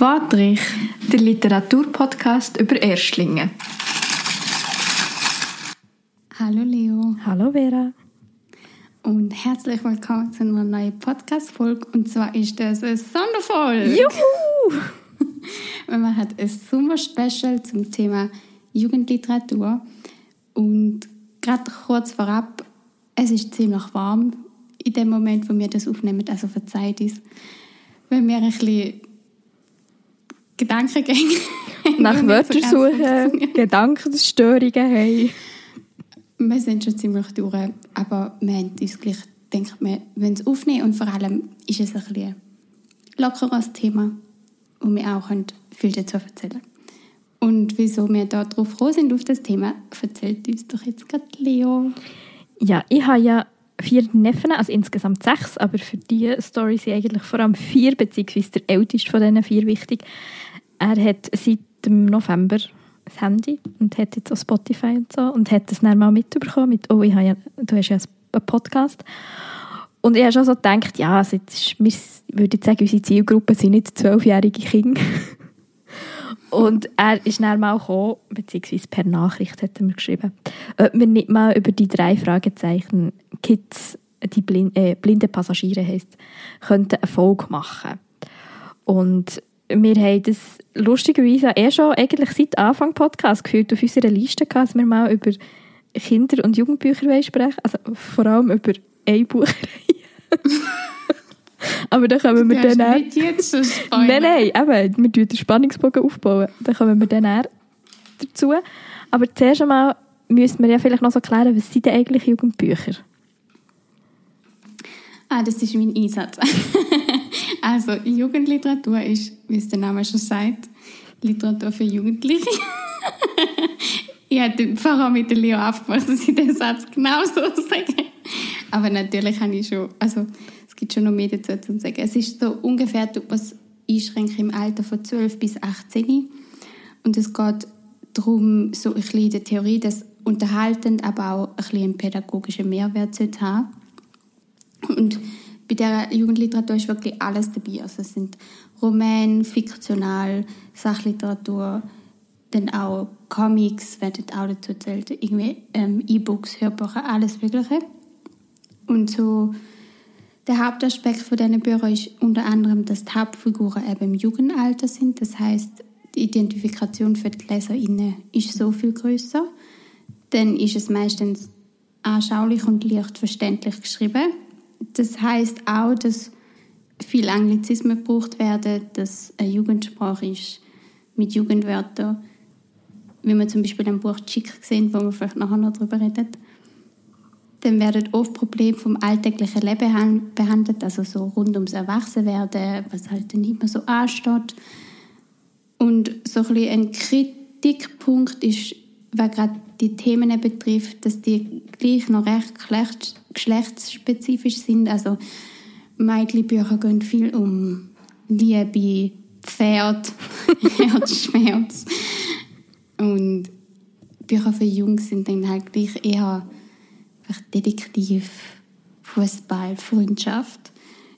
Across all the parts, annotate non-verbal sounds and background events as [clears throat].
Patrick, der Literaturpodcast über Erstlinge. Hallo Leo. Hallo Vera. Und herzlich willkommen zu einer neuen Podcast-Folge. Und zwar ist das eine Sonderfolge. Juhu! [laughs] Wir machen ein Sommer-Special zum Thema Jugendliteratur. Und gerade kurz vorab, es ist ziemlich warm in dem Moment, wo wir das aufnehmen, also verzeiht uns. Wenn wir ein bisschen Gedankengänge [laughs] Nach Wörtern suchen, Gedankenstörungen haben. Wir sind schon ziemlich durch, aber wir haben uns gleich gedacht, wir wollen es aufnehmen und vor allem ist es ein bisschen lockeres Thema, wo wir auch viel dazu erzählen Und wieso wir da drauf froh sind auf das Thema, erzählt uns doch jetzt gerade Leo. Ja, ich habe ja vier Neffen, also insgesamt sechs, aber für diese Story sind eigentlich vor allem vier, beziehungsweise der älteste von diesen vier wichtig. Er hat seit dem November ein Handy und hat jetzt auch Spotify und so und hat das dann mal mitbekommen mit, oh, ich ja, du hast ja einen Podcast. Und ich habe schon so gedacht, ja, also jetzt ist, wir würde ich sagen, unsere Zielgruppe sind nicht zwölfjährige Kinder. [laughs] und er ist dann mal gekommen, beziehungsweise per Nachricht hat er mir geschrieben, ob wir nicht mal über die drei Fragezeichen Kids, die blind, äh, blinde Passagiere heisst, könnten eine Folge machen. Und wir haben das lustigerweise eh schon eigentlich seit Anfang Podcast geführt auf unserer Liste gehabt, dass wir mal über Kinder- und Jugendbücher sprechen Also vor allem über eine Bucherei. [laughs] Aber dann kommen wir dann... Auch, nicht jetzt so nein, nein, eben, wir tun den Spannungsbogen aufbauen. Dann kommen wir dann dazu. Aber zuerst einmal müssen wir ja vielleicht noch so klären, was sind denn eigentlich Jugendbücher? Ah, das ist mein Einsatz. [laughs] also, Jugendliteratur ist, wie es der Name schon sagt, Literatur für Jugendliche. [laughs] ich habe vorher mit Leo aufgemacht, dass ich den Satz genau so sage. Aber natürlich habe ich schon, also es gibt schon noch mehr dazu zu sagen. Es ist so ungefähr, was einschränke im Alter von 12 bis 18. Und es geht darum, so ein bisschen in der Theorie, dass unterhaltend, aber auch ein bisschen einen pädagogischen Mehrwert zu haben. Und bei der Jugendliteratur ist wirklich alles dabei. Also es sind Romane, fiktional, Sachliteratur, dann auch Comics werden auch dazu zählt, irgendwie ähm, E-Books, Hörbücher, alles Mögliche. Und so der Hauptaspekt von diesen Büchern ist unter anderem, dass die Hauptfiguren eben im Jugendalter sind. Das heißt, die Identifikation für die LeserInnen ist so viel größer. Dann ist es meistens anschaulich und leicht verständlich geschrieben das heißt auch, dass viel Anglizismen gebraucht werden, dass eine Jugendsprache ist mit Jugendwörtern, wie man zum Beispiel im Buch Chick sehen, wo wir vielleicht nachher noch darüber reden. Dann werden oft Probleme vom alltäglichen Leben behandelt, also so rund ums Erwachsenwerden, was halt dann immer so ansteht. Und so ein, ein Kritikpunkt ist, was gerade die Themen betrifft, dass die gleich noch recht geschlechtsspezifisch sind. Also Mädchenbücher gehen viel um Liebe, Pferd, [laughs] Herzschmerz. Und Bücher für Jungs sind dann halt gleich eher Detektiv, Fußball, Freundschaft.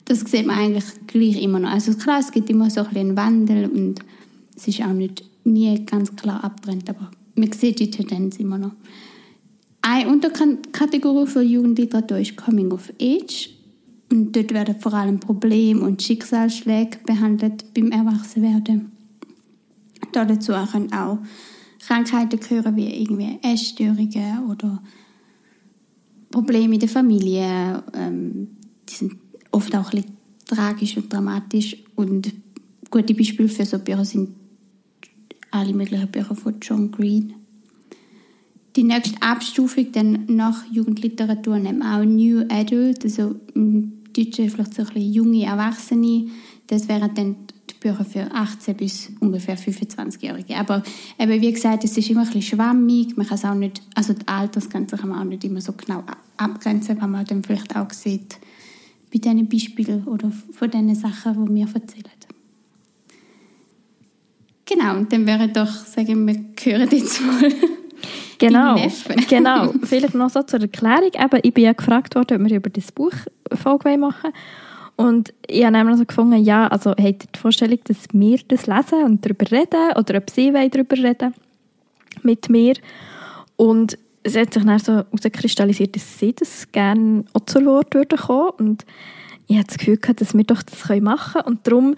Das sieht man eigentlich gleich immer noch. Also klar, es gibt immer so ein einen Wandel und es ist auch nicht nie ganz klar abtrennt, aber man sieht die Tendenz immer noch. Eine Unterkategorie für Jugendliteratur ist Coming of Age. Und dort werden vor allem Probleme und Schicksalsschläge behandelt beim Erwachsenwerden. Dazu können auch Krankheiten gehören, wie irgendwie Essstörungen oder Probleme in der Familie. Ähm, die sind oft auch ein bisschen tragisch und dramatisch. Und gute Beispiele für so Bücher sind alle möglichen Bücher von John Green die nächste Abstufung dann nach Jugendliteratur nehmen auch New Adult, also im Deutschen vielleicht so ein bisschen junge Erwachsene. Das wären dann die Bücher für 18 bis ungefähr 25-Jährige. Aber eben, wie gesagt, es ist immer ein bisschen schwammig. Man kann es auch nicht, also die Altersgrenze kann man auch nicht immer so genau abgrenzen, was man dann vielleicht auch sieht bei diesen Beispielen oder von diesen Sachen, die wir erzählen. Genau, und dann wäre doch, sagen wir, hören jetzt mal [laughs] Genau, genau. [laughs] Vielleicht noch so zur Erklärung. Eben, ich bin ja gefragt worden, ob wir über das Buch Folge machen Und ich habe nämlich so gefunden, ja, also habt ihr die Vorstellung, dass wir das lesen und darüber reden oder ob sie darüber reden mit mir. Und es hat sich dann so herauskristallisiert, dass sie das gerne auch zu Wort würden kommen. Und ich hatte das Gefühl gehabt, dass wir doch das machen können. Und darum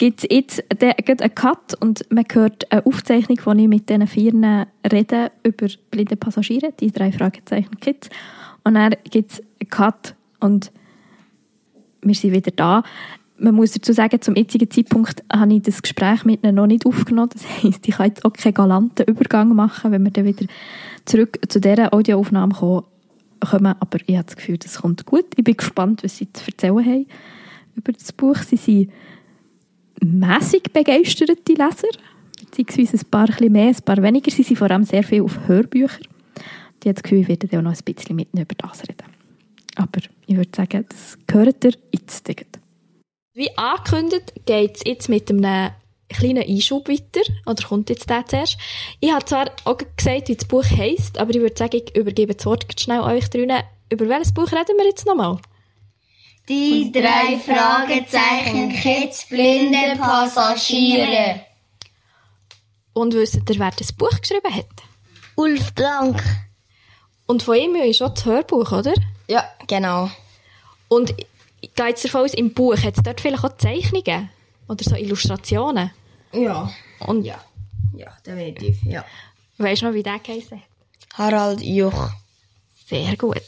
gibt es jetzt einen Cut und man hört eine Aufzeichnung, wo ich mit diesen vier rede über blinde Passagiere, die drei Fragezeichen Kids. Und dann gibt es einen Cut und wir sind wieder da. Man muss dazu sagen, zum jetzigen Zeitpunkt habe ich das Gespräch mit ihnen noch nicht aufgenommen. Das heisst, ich kann jetzt auch keinen galanten Übergang machen, wenn wir dann wieder zurück zu dieser Audioaufnahme kommen. Aber ich habe das Gefühl, das kommt gut. Ich bin gespannt, was sie zu erzählen haben über das Buch. Sie sind mäßig begeisterte Leser, beziehungsweise ein paar ein mehr, ein paar weniger. Sie sind vor allem sehr viel auf Hörbücher. Ich habe das Gefühl, ich werde auch noch ein bisschen mit über das reden. Aber ich würde sagen, das gehört ihr jetzt. Wie angekündigt geht es jetzt mit einem kleinen Einschub weiter. Oder kommt jetzt der zuerst? Ich habe zwar auch gesagt, wie das Buch heisst, aber ich würde sagen, ich übergebe das Wort schnell euch drinnen. Über welches Buch reden wir jetzt nochmal? Die drei Fragezeichen Kids blinde Passagiere. Und wisst ihr, wer das Buch geschrieben hat? Ulf Blank. Und von ihm ist auch das Hörbuch, oder? Ja, genau. Und geht es davon aus, im Buch hat es dort vielleicht auch Zeichnungen? Oder so Illustrationen? Ja. Und Ja. Ja, definitiv, ja. weißt du noch, wie der geheißen hat? Harald Juch. Sehr gut.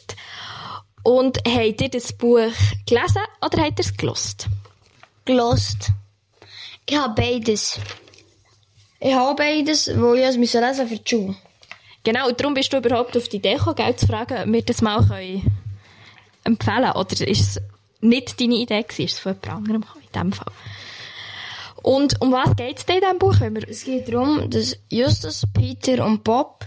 Und habt ihr das Buch gelesen oder habt ihr es gelost? Gelost. Ich habe beides. Ich habe beides, wo ich es lesen für die Schule. Genau, und darum bist du überhaupt auf die Idee gekommen, Geld zu fragen, ob wir das mal können empfehlen können. Oder ist es nicht deine Idee gewesen? Ist es von jemand anderem in dem Fall? Und um was geht es denn in diesem Buch? Es geht darum, dass Justus, Peter und Bob,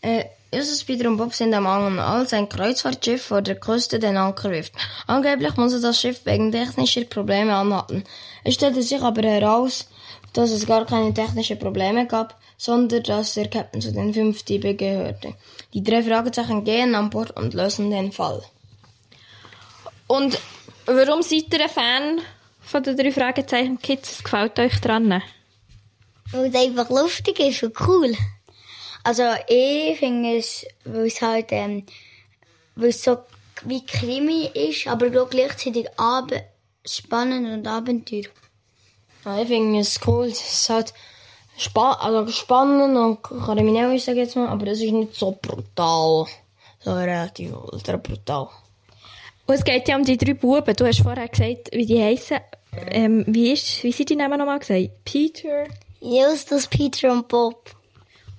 äh, Peter und Bob sind am Angeln, als ein Kreuzfahrtschiff vor der Küste den Anker wirft. Angeblich muss das Schiff wegen technischer Probleme anhalten. Es stellte sich aber heraus, dass es gar keine technischen Probleme gab, sondern dass der Captain zu den fünf Dieben gehörte. Die drei Fragezeichen gehen an Bord und lösen den Fall. Und warum seid ihr ein Fan von den drei Fragezeichen Kids? Was gefällt euch dran? Weil es einfach lustig ist und cool. Also ich finde es, weil es halt, ähm, weil es so wie Krimi ist, aber auch gleichzeitig ab spannend und Abenteuer. Ja, ich finde es cool. Es ist halt spa also spannend und kriminell, ich sage jetzt mal, aber es ist nicht so brutal. So relativ ultra brutal. Und es geht ja um die drei Buben. Du hast vorher gesagt, wie die heißen. Ähm, wie, ist, wie sind die Namen nochmal gesagt? Peter. Justus, Peter und Bob.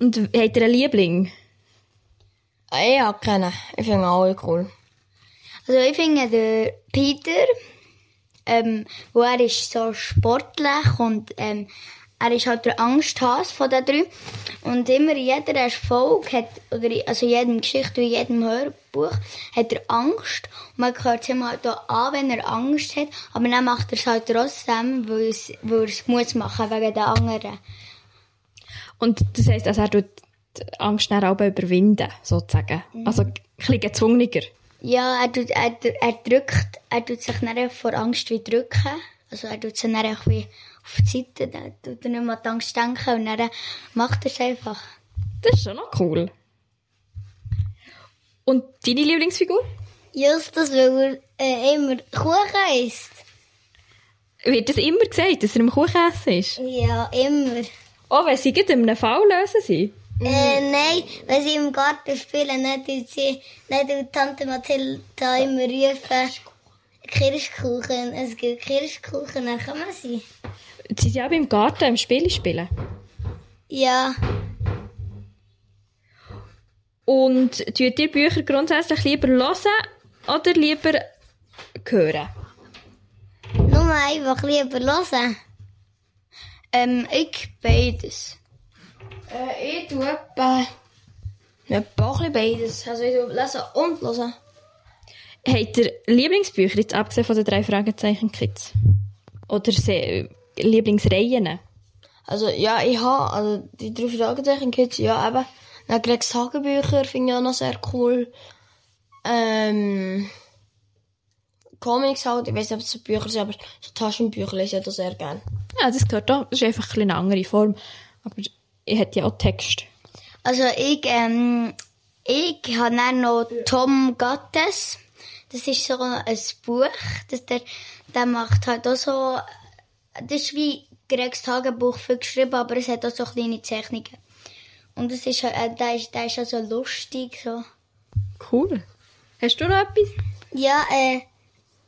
Und habt ihr einen Liebling? Ich habe keinen. Ich finde alle cool. Also ich finde der Peter, ähm, wo er ist so sportlich und ähm, er ist halt der Angsthase von den drei. Und immer in jeder Erfolg hat, oder in- also in jedem Geschichte und in jedem Hörbuch, hat er Angst. Und man hört es ihm halt auch an, wenn er Angst hat. Aber dann macht er es halt trotzdem, weil, es, weil er es muss machen, wegen den anderen. Und das heisst, also er tut die Angst dann auch überwinden, sozusagen. Also ein bisschen gezwungener. Ja, er, tut, er, er drückt, er tut sich dann vor Angst wie drücken. Also er tut sich dann auch wie auf die Seite, dann tut er nicht mehr an die Angst denken und dann macht er es einfach. Das ist schon noch cool. Und deine Lieblingsfigur? Justus, weil er äh, immer Kuchen isst. Wird das immer gesagt, dass er im Kuchenessen ist? Ja, immer. Oh, wenn sie in einem Fall lösen sie. Äh, nein, wenn sie im Garten spielen, dann tut sie, dann tut Tante Mathilda immer rufen, Kirschkuchen, es gibt Kirschkuchen, dann kann man sie. Sie sind auch im Garten im Spiel spielen. Ja, Und tut ihr Bücher grundsätzlich lieber hören oder lieber hören? nur einfach lieber hören. Ähm, ich beides. Äh, ich tue etwa auch ein beides. Also ich tue lesen und hören. Habt ihr Lieblingsbücher, jetzt abgesehen von den drei Fragezeichen Kids? Oder Lieblingsreihen? Also ja, ich habe, also die drei Fragezeichen Kids, ja eben. Dann Gregs Tagebücher finde ich auch noch sehr cool. Ähm, Comics halt. Ich weiß nicht, ob es so Bücher sind, aber so Taschenbücher lese ich da sehr gerne. Ja, das gehört auch. Das ist einfach ein bisschen eine andere Form. Aber ich hätte ja auch Text. Also ich, ähm, ich habe dann noch Tom Gattes. Das ist so ein Buch, das der, der macht halt auch so, das ist wie Gregs Tagebuch für geschrieben, aber es hat auch so kleine Zeichnungen. Und das ist, äh, der ist, der ist auch so lustig, so. Cool. Hast du noch etwas? Ja, äh,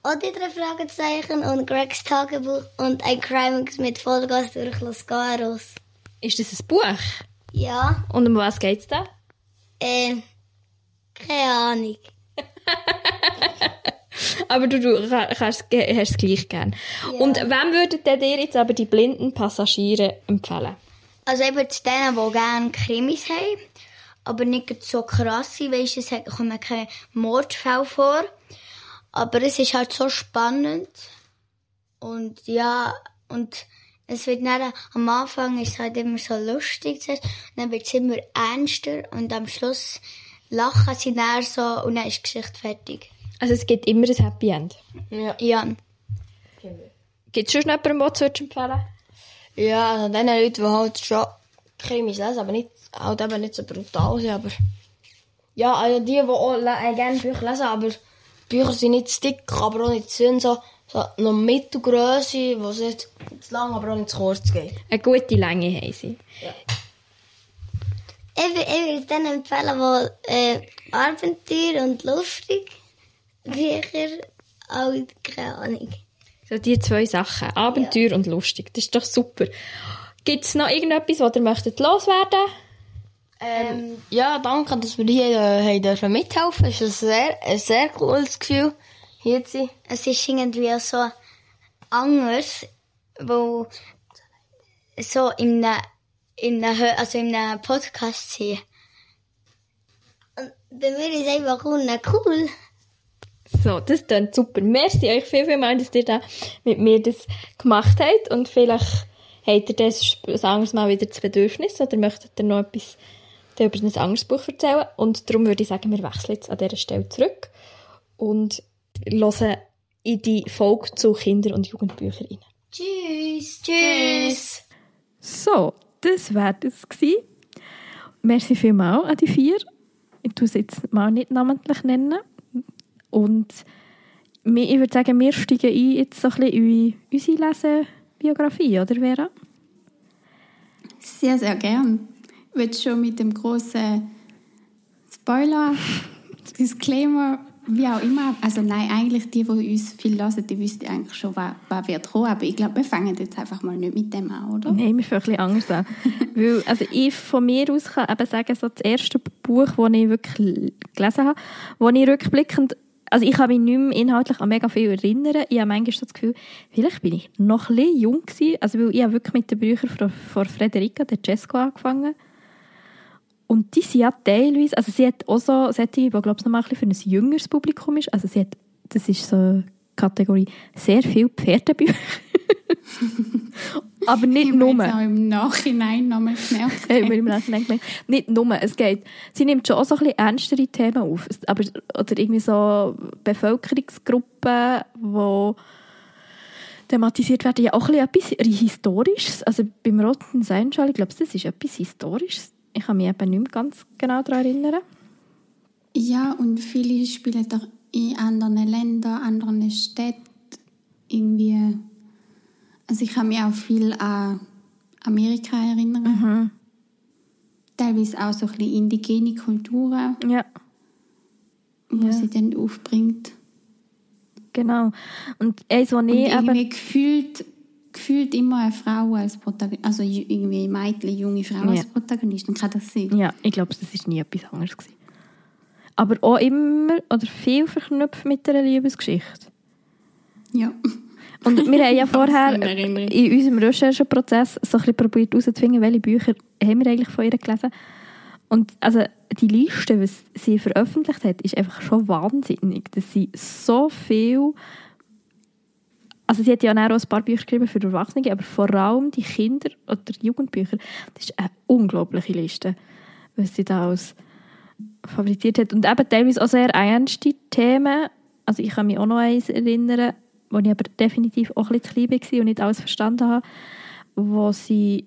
die drei Fragezeichen und Gregs Tagebuch und ein Crimix mit Vollgas durch Los Garos. Ist das ein Buch? Ja, Und um was geht's da? äh, keine Ahnung. [laughs] Aber du, du kannst, hast es gleich gern. Und wem würdet ihr dir jetzt aber die blinden Passagiere empfehlen? Also eben zu denen, die gerne Krimis haben, aber nicht so krasse, weisst du, es kommen keine Mordfälle vor. Aber es ist halt so spannend. Und ja, und es wird dann, am Anfang ist es halt immer so lustig, zuerst, und dann wird es immer ernster und am Schluss lachen sie dann so und dann ist die Geschichte fertig. Also es gibt immer ein Happy End. Ja. Ja. Gibt es schon jemanden, den du empfehlen Ja, also den Leuten, die halt schon Krimis lesen, aber nicht, halt eben nicht so brutal sind, aber... Ja, also die, die auch äh, gerne Bücher lesen, aber Bücher sind nicht zu dick, aber auch nicht zu dünn, so, so noch Mittelgröße, wo es nicht zu lang, aber auch nicht zu kurz geht. Eine gute Länge haben sie. Ich, wür- ich würde denen empfehlen, die äh, Abenteuer und lustig Bücher, auch keine Ahnung. So die zwei Sachen. Abenteuer und lustig. Das ist doch super. Gibt es noch irgendetwas, was ihr möchtet loswerden Ähm, ja, danke, dass wir hier äh, dürfen mithelfen. Es ist ein sehr, ein sehr cooles Gefühl, hier zu sein. Es ist irgendwie so anders, wo so in einem, in einem, also in einem Podcast sind. Und bei mir ist es einfach cool. So, das klingt super. Merci euch viel, viel mal, dass ihr da mit mir das gemacht habt. Und vielleicht habt ihr das ein anderes Mal wieder das Bedürfnis oder möchtet ihr noch etwas dann über ein anderes Buch erzählen. Und darum würde ich sagen, wir wechseln jetzt an dieser Stelle zurück und hören in die Folge zu Kinder- und Jugendbüchern rein. Tschüss. Tschüss. So, das das gewesen. Merci vielmals an die vier. Ich tue sie jetzt mal nicht namentlich nennen. Und ich würde sagen, wir steigen ein jetzt so ein bisschen in unsere Lesebiografie, oder Vera? Sehr, sehr gern. Willst schon mit dem großen Spoiler, [laughs] Disclaimer, wie auch immer, also nein, eigentlich die, die uns viel hören, die wüssten eigentlich schon, was, was wird kommen, aber ich glaube, wir fangen jetzt einfach mal nicht mit dem an, oder? Nein, wir fangen ein bisschen anders an. [laughs] Weil, also ich von mir aus kann eben sagen, so das erste Buch, das ich wirklich gelesen habe, wo ich rückblickend, also ich kann mich nicht mehr inhaltlich an mega viel erinnern. Ich habe manchmal so das Gefühl, vielleicht bin ich noch ein bisschen jung gewesen. Also weil ich habe wirklich mit den Büchern von, von Frederica de Cesco angefangen. Und die sind ja teilweise, also sie hat auch so Sättige, die glaube ich noch mal ein bisschen für ein jüngeres Publikum ist. Also sie hat, das ist so eine Kategorie, sehr viel Pferdebücher. [laughs] Aber nicht Ich nur. auch im Nachhinein nochmal gemerkt. Äh, weil [laughs] ich gedacht, nicht nur, es geht, sie nimmt schon auch so ein bisschen ernstere Themen auf, aber, oder irgendwie so Bevölkerungsgruppen, die thematisiert werden, ja auch ein bisschen etwas Historisches, also beim Roten Seinschal, ich glaube, das ist etwas Historisches, ich kann mich eben nicht mehr ganz genau daran erinnern. Ja, und viele spielen doch in anderen Ländern, anderen Städten irgendwie. Also ich kann mich auch viel an Amerika erinnern. Teilweise auch so ein bisschen indigene Kulturen, Ja, wo Ja. sie dann aufbringt. genau. Und eins, was Und ich eben... irgendwie gefühlt, gefühlt immer eine Frau als Protagonistin, also irgendwie Mädchen, junge Frau als Ja. Protagonistin. Kann das sein? Ja, ich glaube, das war nie etwas anderes. Gewesen. Aber auch immer oder viel verknüpft mit einer Liebesgeschichte. Ja. Und wir haben ja [laughs] vorher in unserem Rechercheprozess so ein bisschen probiert herauszufinden, welche Bücher haben wir eigentlich von ihr gelesen. Und also die Liste, was sie veröffentlicht hat, ist einfach schon wahnsinnig. Das sind so viel... Also sie hat ja auch ein paar Bücher geschrieben für Erwachsene, aber vor allem die Kinder- oder Jugendbücher, das ist eine unglaubliche Liste, was sie da als fabriziert hat. Und eben teilweise auch sehr ernste Themen, Also ich kann mich auch noch eins erinnern, wo ich aber definitiv auch ein bisschen zu klein war und nicht alles verstanden habe, wo sie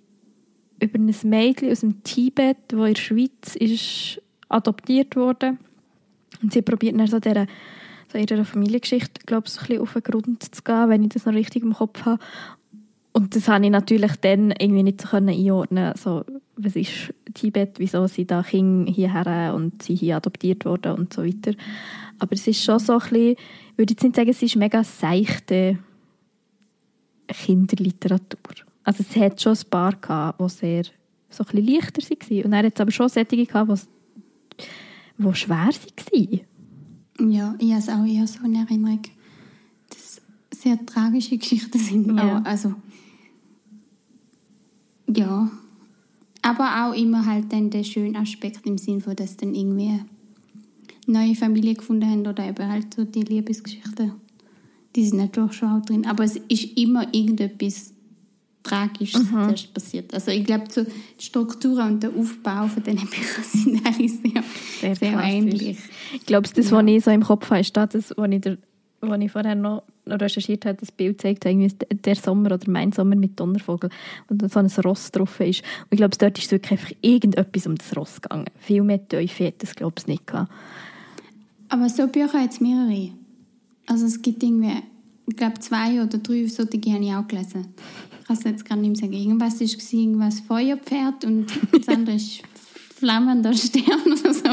über ein Mädchen aus dem Tibet, das in der Schweiz ist, adoptiert wurde. Und sie probiert dann so, dieser, so ihrer Familiengeschichte, glaube ich, so ein auf den Grund zu gehen, wenn ich das noch richtig im Kopf habe. Und das habe ich natürlich dann irgendwie nicht so können einordnen so was ist Tibet, wieso sind da Kinder hierher und sie hier adoptiert worden und so weiter. Aber es ist schon so ein bisschen, ich würde jetzt nicht sagen, es ist mega seichte Kinderliteratur. Also es hat schon ein paar gehabt, die sehr so ein leichter waren. Und dann hat aber schon solche gehabt, die, die schwer waren. Ja, ich habe es auch eher so in Erinnerung, dass sehr tragische Geschichten sind. Ja. Auch, also, ja. Aber auch immer halt dann der schöne Aspekt im Sinn von, dass dann irgendwie eine neue Familie gefunden haben oder eben halt so die Liebesgeschichten. Die sind natürlich schon auch drin. Aber es ist immer irgendetwas Tragisches zuerst passiert. Also ich glaube, so die Strukturen und der Aufbau von diesen Büchern sind eigentlich sehr, sehr, klassisch. ähnlich. Ich glaube, das, was ich so im Kopf habe, ist das, was ich, der, was ich vorher noch recherchiert habe, das Bild zeigt irgendwie der Sommer oder mein Sommer mit Donnervogel und dann so ein Ross drauf ist. Und ich glaube, dort ist wirklich einfach irgendetwas um das Ross gegangen. Viel mehr Teufel hätte es, glaube ich, nicht gehabt. Aber so Bücher hat es mehrere. Also es gibt irgendwie, ich glaube zwei oder drei solche habe ich auch gelesen. Ich kann es jetzt gerade nicht mehr sagen. Irgendwas war irgendwas Feuerpferd und das andere ist flammender Stern oder so.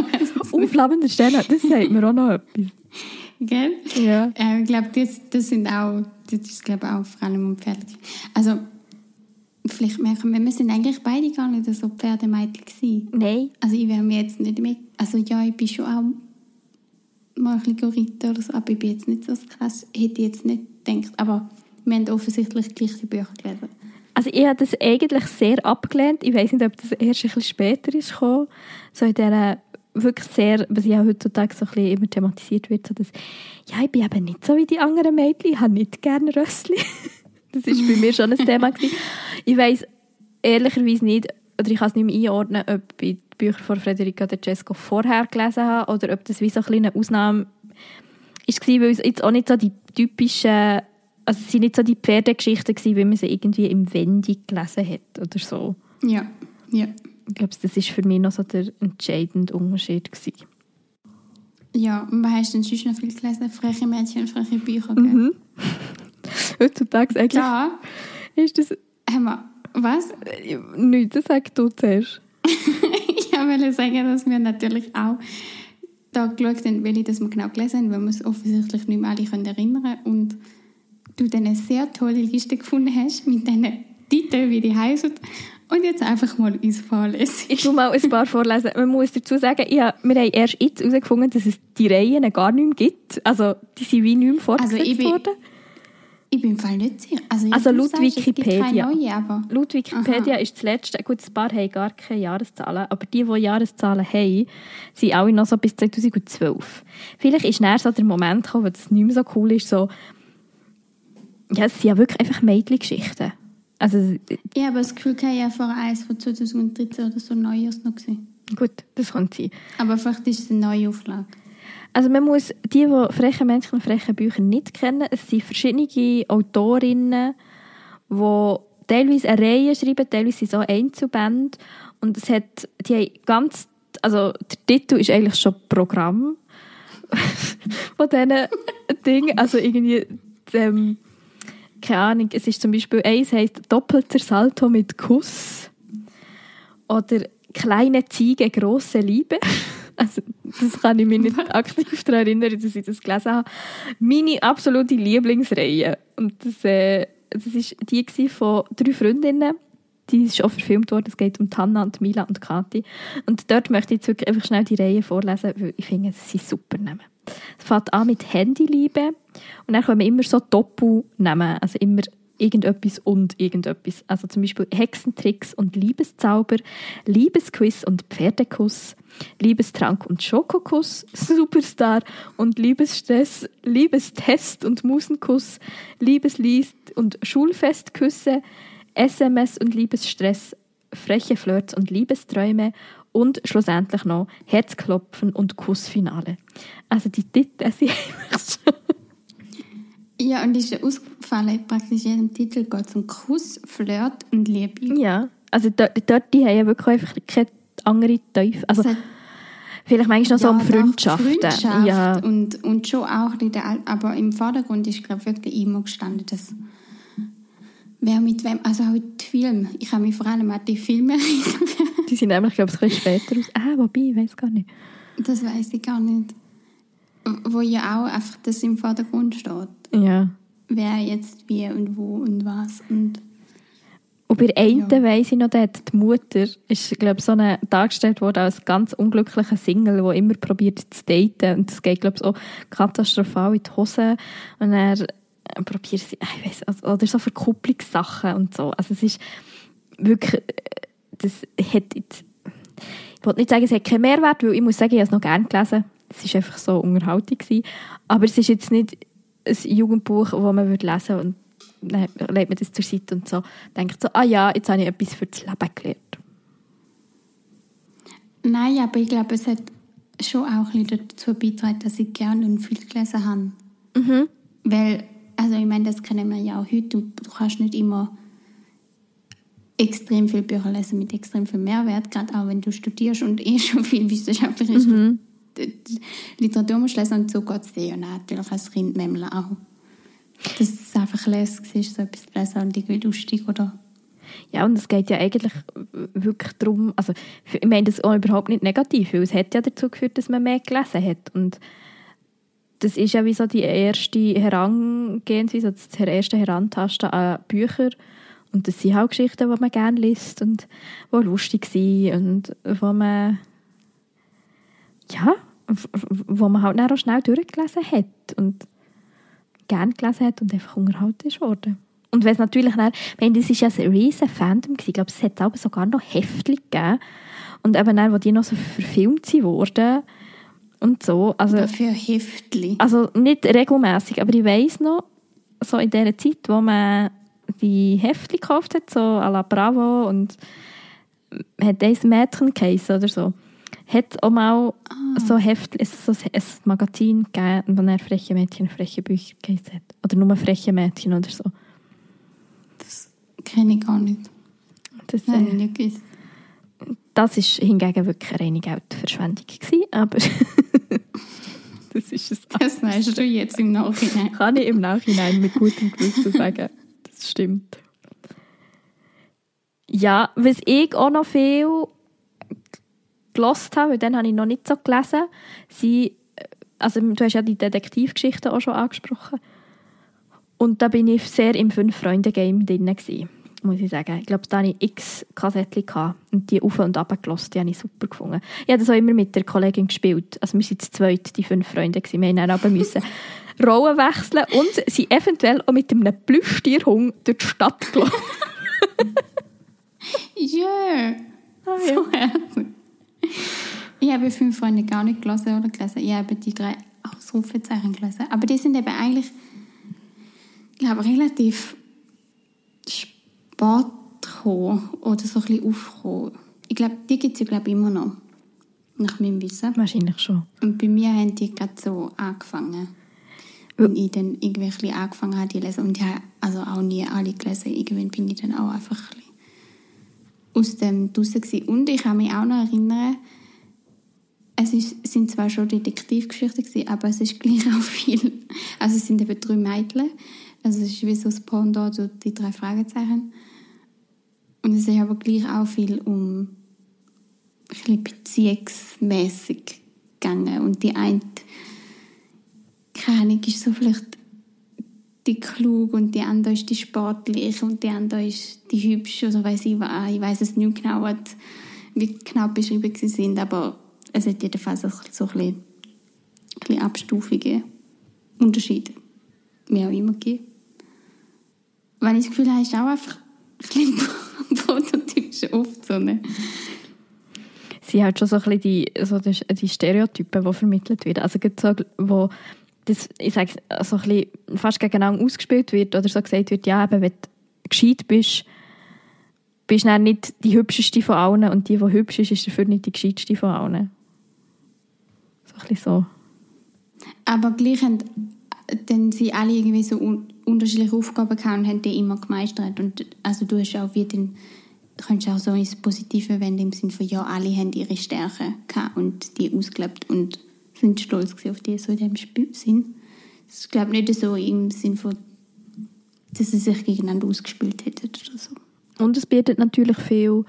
Oh, flammende Sterne, das sagt mir auch noch etwas. Gell? Ja. Äh, ich glaube, das, das sind auch, das ist glaube ich auch vor allem um Pferde. Also, vielleicht merken wir, wir sind eigentlich beide gar nicht so Pferdemädchen gewesen. Nein. Also ich wäre mir jetzt nicht mehr, also ja, ich bin schon auch mal ein bisschen reiten oder so, aber ich bin jetzt nicht so krass, hätte ich jetzt nicht gedacht. Aber wir haben offensichtlich gleich die Bücher gelesen. Also ich habe das eigentlich sehr abgelehnt. Ich weiß nicht, ob das erst ein bisschen später ist gekommen. So in dieser wirklich sehr, was ja heutzutage so ein bisschen immer thematisiert wird, so dass, ja, ich bin eben nicht so wie die anderen Mädchen, ich habe nicht gerne Rössli. [laughs] das war bei mir schon ein Thema. Gewesen. Ich weiß ehrlicherweise nicht, oder ich kann es nicht mehr einordnen, ob ich die Bücher von Federica De Cesco vorher gelesen habe oder ob das wie so ein eine Ausnahme war, weil es jetzt auch nicht so die typischen, also es sind nicht so die Pferdegeschichten gewesen, wie man sie irgendwie im Wendy gelesen hat oder so. Ja, ja. Ich glaube, das war für mich noch so der entscheidende Unterschied. Gewesen. Ja, und was hast du denn sonst noch viel gelesen? Freche Mädchen und freche Bücher, gell? Mhm. [laughs] Heutzutage eigentlich Da ist das haben wir, was? äh, nichts, das sagst du zuerst. [laughs] ich wollte sagen, dass wir natürlich auch da geschaut haben, welche das wir genau gelesen haben, weil wir es offensichtlich nicht mehr alle können erinnern können. Und du eine sehr tolle Liste gefunden hast mit diesen Titeln, wie die heißen. Und jetzt einfach mal uns vorlesen. Ich tu mal ein paar vorlesen. Man muss dazu sagen, ja, wir haben erst jetzt herausgefunden, dass es die Reihen gar nicht mehr gibt. Also, die sind wie nicht mehr fortgesetzt Also, ich bin- worden. Ich bin im Fall nicht sicher. Also, Also laut sagst, Wikipedia. neue, aber... Laut Wikipedia ist das letzte, gut, ein paar haben gar keine Jahreszahlen, aber die, die Jahreszahlen haben, sind alle noch so bis 2012. Vielleicht ist näher so der Moment gekommen, wo das nicht mehr so cool ist, so, ja, es sind ja wirklich einfach Mädchengeschichten. Also, Ich habe das Gefühl, ich habe ja vor eins von 2013 oder so Neues noch gesehen. gut, das kann sein. Aber vielleicht ist es eine neue Auflage. Also man muss die, die freche Menschen und freche Bücher nicht kennen, es sind verschiedene Autorinnen, die teilweise eine Reihe schreiben, teilweise so Einzelbände und es hat, die haben ganz, also der Titel ist eigentlich schon Programm [laughs] von diesen Dingen, also irgendwie, ähm, keine Ahnung, es ist zum Beispiel eins heisst doppelter Salto mit Kuss oder kleine Ziege, große Liebe. [laughs] Also, das kann ich mich nicht [laughs] aktiv daran erinnern, dass ich das gelesen habe. Meine absolute Lieblingsreihe. Und das, äh, das ist die von drei Freundinnen. Die ist auch verfilmt worden. Es geht um Tanna und Mila und Kathi. Und dort möchte ich jetzt wirklich einfach schnell die Reihe vorlesen, weil ich finde, es sind super Namen. Es fängt an mit Handyliebe. Und dann kommen immer so Doppelnamen. Also immer irgendetwas und irgendetwas. Also zum Beispiel Hexentricks und Liebeszauber, Liebesquiz und Pferdekuss, Liebestrank und Schokokuss, Superstar und Liebesstress, Liebestest und Musenkuss, Liebeslied und Schulfestküsse, SMS und Liebesstress, freche Flirts und Liebesträume und schlussendlich noch Herzklopfen und Kussfinale. Also die Titel sind einfach so... Ja, und ist ja ausgefallen, praktisch jedem Titel geht es um Kuss, Flirt und Liebe. Ja, also dort, dort die haben ja wirklich einfach keine andere Teufel. Also vielleicht manchmal noch so um Freundschaften. Freundschaft Ja, und, und schon auch, aber im Vordergrund ist, glaube ich, wirklich immer gestanden, dass wer mit wem, also auch die Filme, ich habe mich vor allem an die Filme [laughs] erinnert, die sind nämlich, glaube ich, ein bisschen später aus. Ah, wobei, ich weiß gar nicht. das weiß ich gar nicht, wo ja auch einfach das im Vordergrund steht, Ja. wer jetzt wie und wo und was und Und bei einen Ja. weiss ich noch, die Mutter ist, glaube ich, so eine dargestellt worden als ganz unglücklicher Single, der immer probiert zu daten. Und das geht, glaube ich, so katastrophal in die Hose. Und er probiert sie, ich weiss, also, oder so Verkupplungssachen und so. Also es ist wirklich, äh, das hat jetzt, ich wollte nicht sagen, es hat keinen Mehrwert, weil ich muss sagen, ich habe es noch gerne gelesen. Es war einfach so Unterhaltung. Gewesen. Aber es ist jetzt nicht ein Jugendbuch, das man würde lesen und dann legt man das zur Seite und so denkt so, ah ja, jetzt habe ich etwas für das Leben gelernt. Nein, aber ich glaube, es hat schon auch ein bisschen dazu beigetragen, dass ich gerne und viel gelesen habe. Mhm. Weil, also ich meine, das kennen wir ja auch heute. Du, du kannst nicht immer extrem viele Bücher lesen mit extrem viel Mehrwert, gerade auch wenn du studierst und eh schon viel wissenschaftliche Mhm. Literatur musst lesen und so geht es dir ja natürlich als Kind nämlich auch. Dass es einfach ist, so etwas zu lesen und irgendwie lustig oder Ja, und es geht ja eigentlich wirklich darum, also ich meine das auch überhaupt nicht negativ, weil es hat ja dazu geführt, dass man mehr gelesen hat. Und das ist ja wie so die erste Herangehensweise, das erste Herantasten an Bücher. Und das sind auch Geschichten, die man gerne liest und die lustig sind und wo man ja, wo man halt auch schnell durchgelesen hat und gerne gelesen hat und einfach unterhalten ist. Und wenn es natürlich dann, meine, das ist ja ein riesen Fandom gewesen. Ich glaube, es hat aber sogar noch Heftchen gegeben. Und eben dann, wo die noch so verfilmt sind worden und so. Also, für Heftli. also nicht regelmäßig, aber ich weiss noch, so in der Zeit, wo man die Heftchen gekauft hat, so à la Bravo und hat ein Mädchen geheissen oder so, hat auch mal so Heftchen, so ein Magazin gegeben, wo er freche Mädchen, freche Bücher geheissen hat. Oder nur freche Mädchen oder so. Kenne ich gar nicht. Das, Das ich äh, nicht gewusst. das ist hingegen wirklich eine reine Geldverschwendung gewesen, aber [laughs] das ist es. Das weißt du jetzt im Nachhinein. [laughs] Kann ich im Nachhinein mit gutem Gewissen sagen. Das stimmt. Ja, was ich auch noch viel gelost habe, weil dann habe ich noch nicht so gelesen, sie, also du hast ja die Detektivgeschichten auch schon angesprochen. Und da bin ich sehr im Fünf-Freunde-Game drin gewesen, muss ich sagen. Ich glaube, da hatte ich x Kassettchen gehabt und die auf und ab gelost, die habe ich super gefunden. Ich habe das auch immer mit der Kollegin gespielt. Also wir sind zu zweit, die fünf Freunde gewesen. Wir mussten dann aber müssen [laughs] Rollen wechseln und sind eventuell auch mit einem Plüschtierhund durch die Stadt gelaufen. [laughs] Ja, so herzig. Ich habe fünf Freunde gar nicht gelesen oder gelesen. Ich habe die drei Ausrufezeichen gelesen. Aber die sind eben eigentlich, ich glaube, relativ spät gekommen oder so ein bisschen aufgekommen. Ich glaube, die gibt es ja glaube immer noch. Nach meinem Wissen. Wahrscheinlich schon. Und bei mir haben die gerade so angefangen. Und ich dann irgendwie ein bisschen angefangen habe, die zu lesen. Und ich habe also auch nie alle gelesen. Irgendwann bin ich dann auch einfach ein bisschen aus dem draussen gewesen. Und ich kann mich auch noch erinnern, es ist, sind zwar schon Detektivgeschichten gewesen, aber es ist gleich auch viel. Also es sind eben drei Mädchen. Also es ist wie so das Pendant zu die drei Fragezeichen. Und es ist aber gleich auch viel um ein beziehungsmässig gegangen. Und die eine, keine ist so vielleicht die klug und die andere ist die sportlich und die andere ist die hübsch oder weiß ich was. Ich weiß es nicht genau, wie genau beschrieben sie sind, aber es hat jedenfalls so ein bisschen, ein bisschen Abstufungen, Unterschiede, wie auch immer gegeben. Wenn ich das Gefühl habe, ist auch einfach bisschen prototypisch oft so sie hat schon so ein bisschen die, so die, die Stereotypen, die vermittelt werden. Also so, wo das, ich sage so ein bisschen fast gegeneinander ausgespielt wird oder so gesagt wird, ja, eben, wenn du gescheit bist, bist dann nicht die hübscheste von allen und die, die hübsch ist, ist dafür nicht die gescheiteste von allen. So ein bisschen so. Aber gleich haben dann sie alle irgendwie so un unterschiedliche Aufgaben gehabt und haben die immer gemeistert. Und also du hast auch wie den, kannst auch so ins Positive wenden, im Sinne von, ja, alle haben ihre Stärken gehabt und die ausgelebt und sind stolz auf die, so in dem Spiel Sinn. Ist, glaube ich, nicht so im Sinne von, dass sie sich gegeneinander ausgespielt hätten oder so. Und es bietet natürlich viel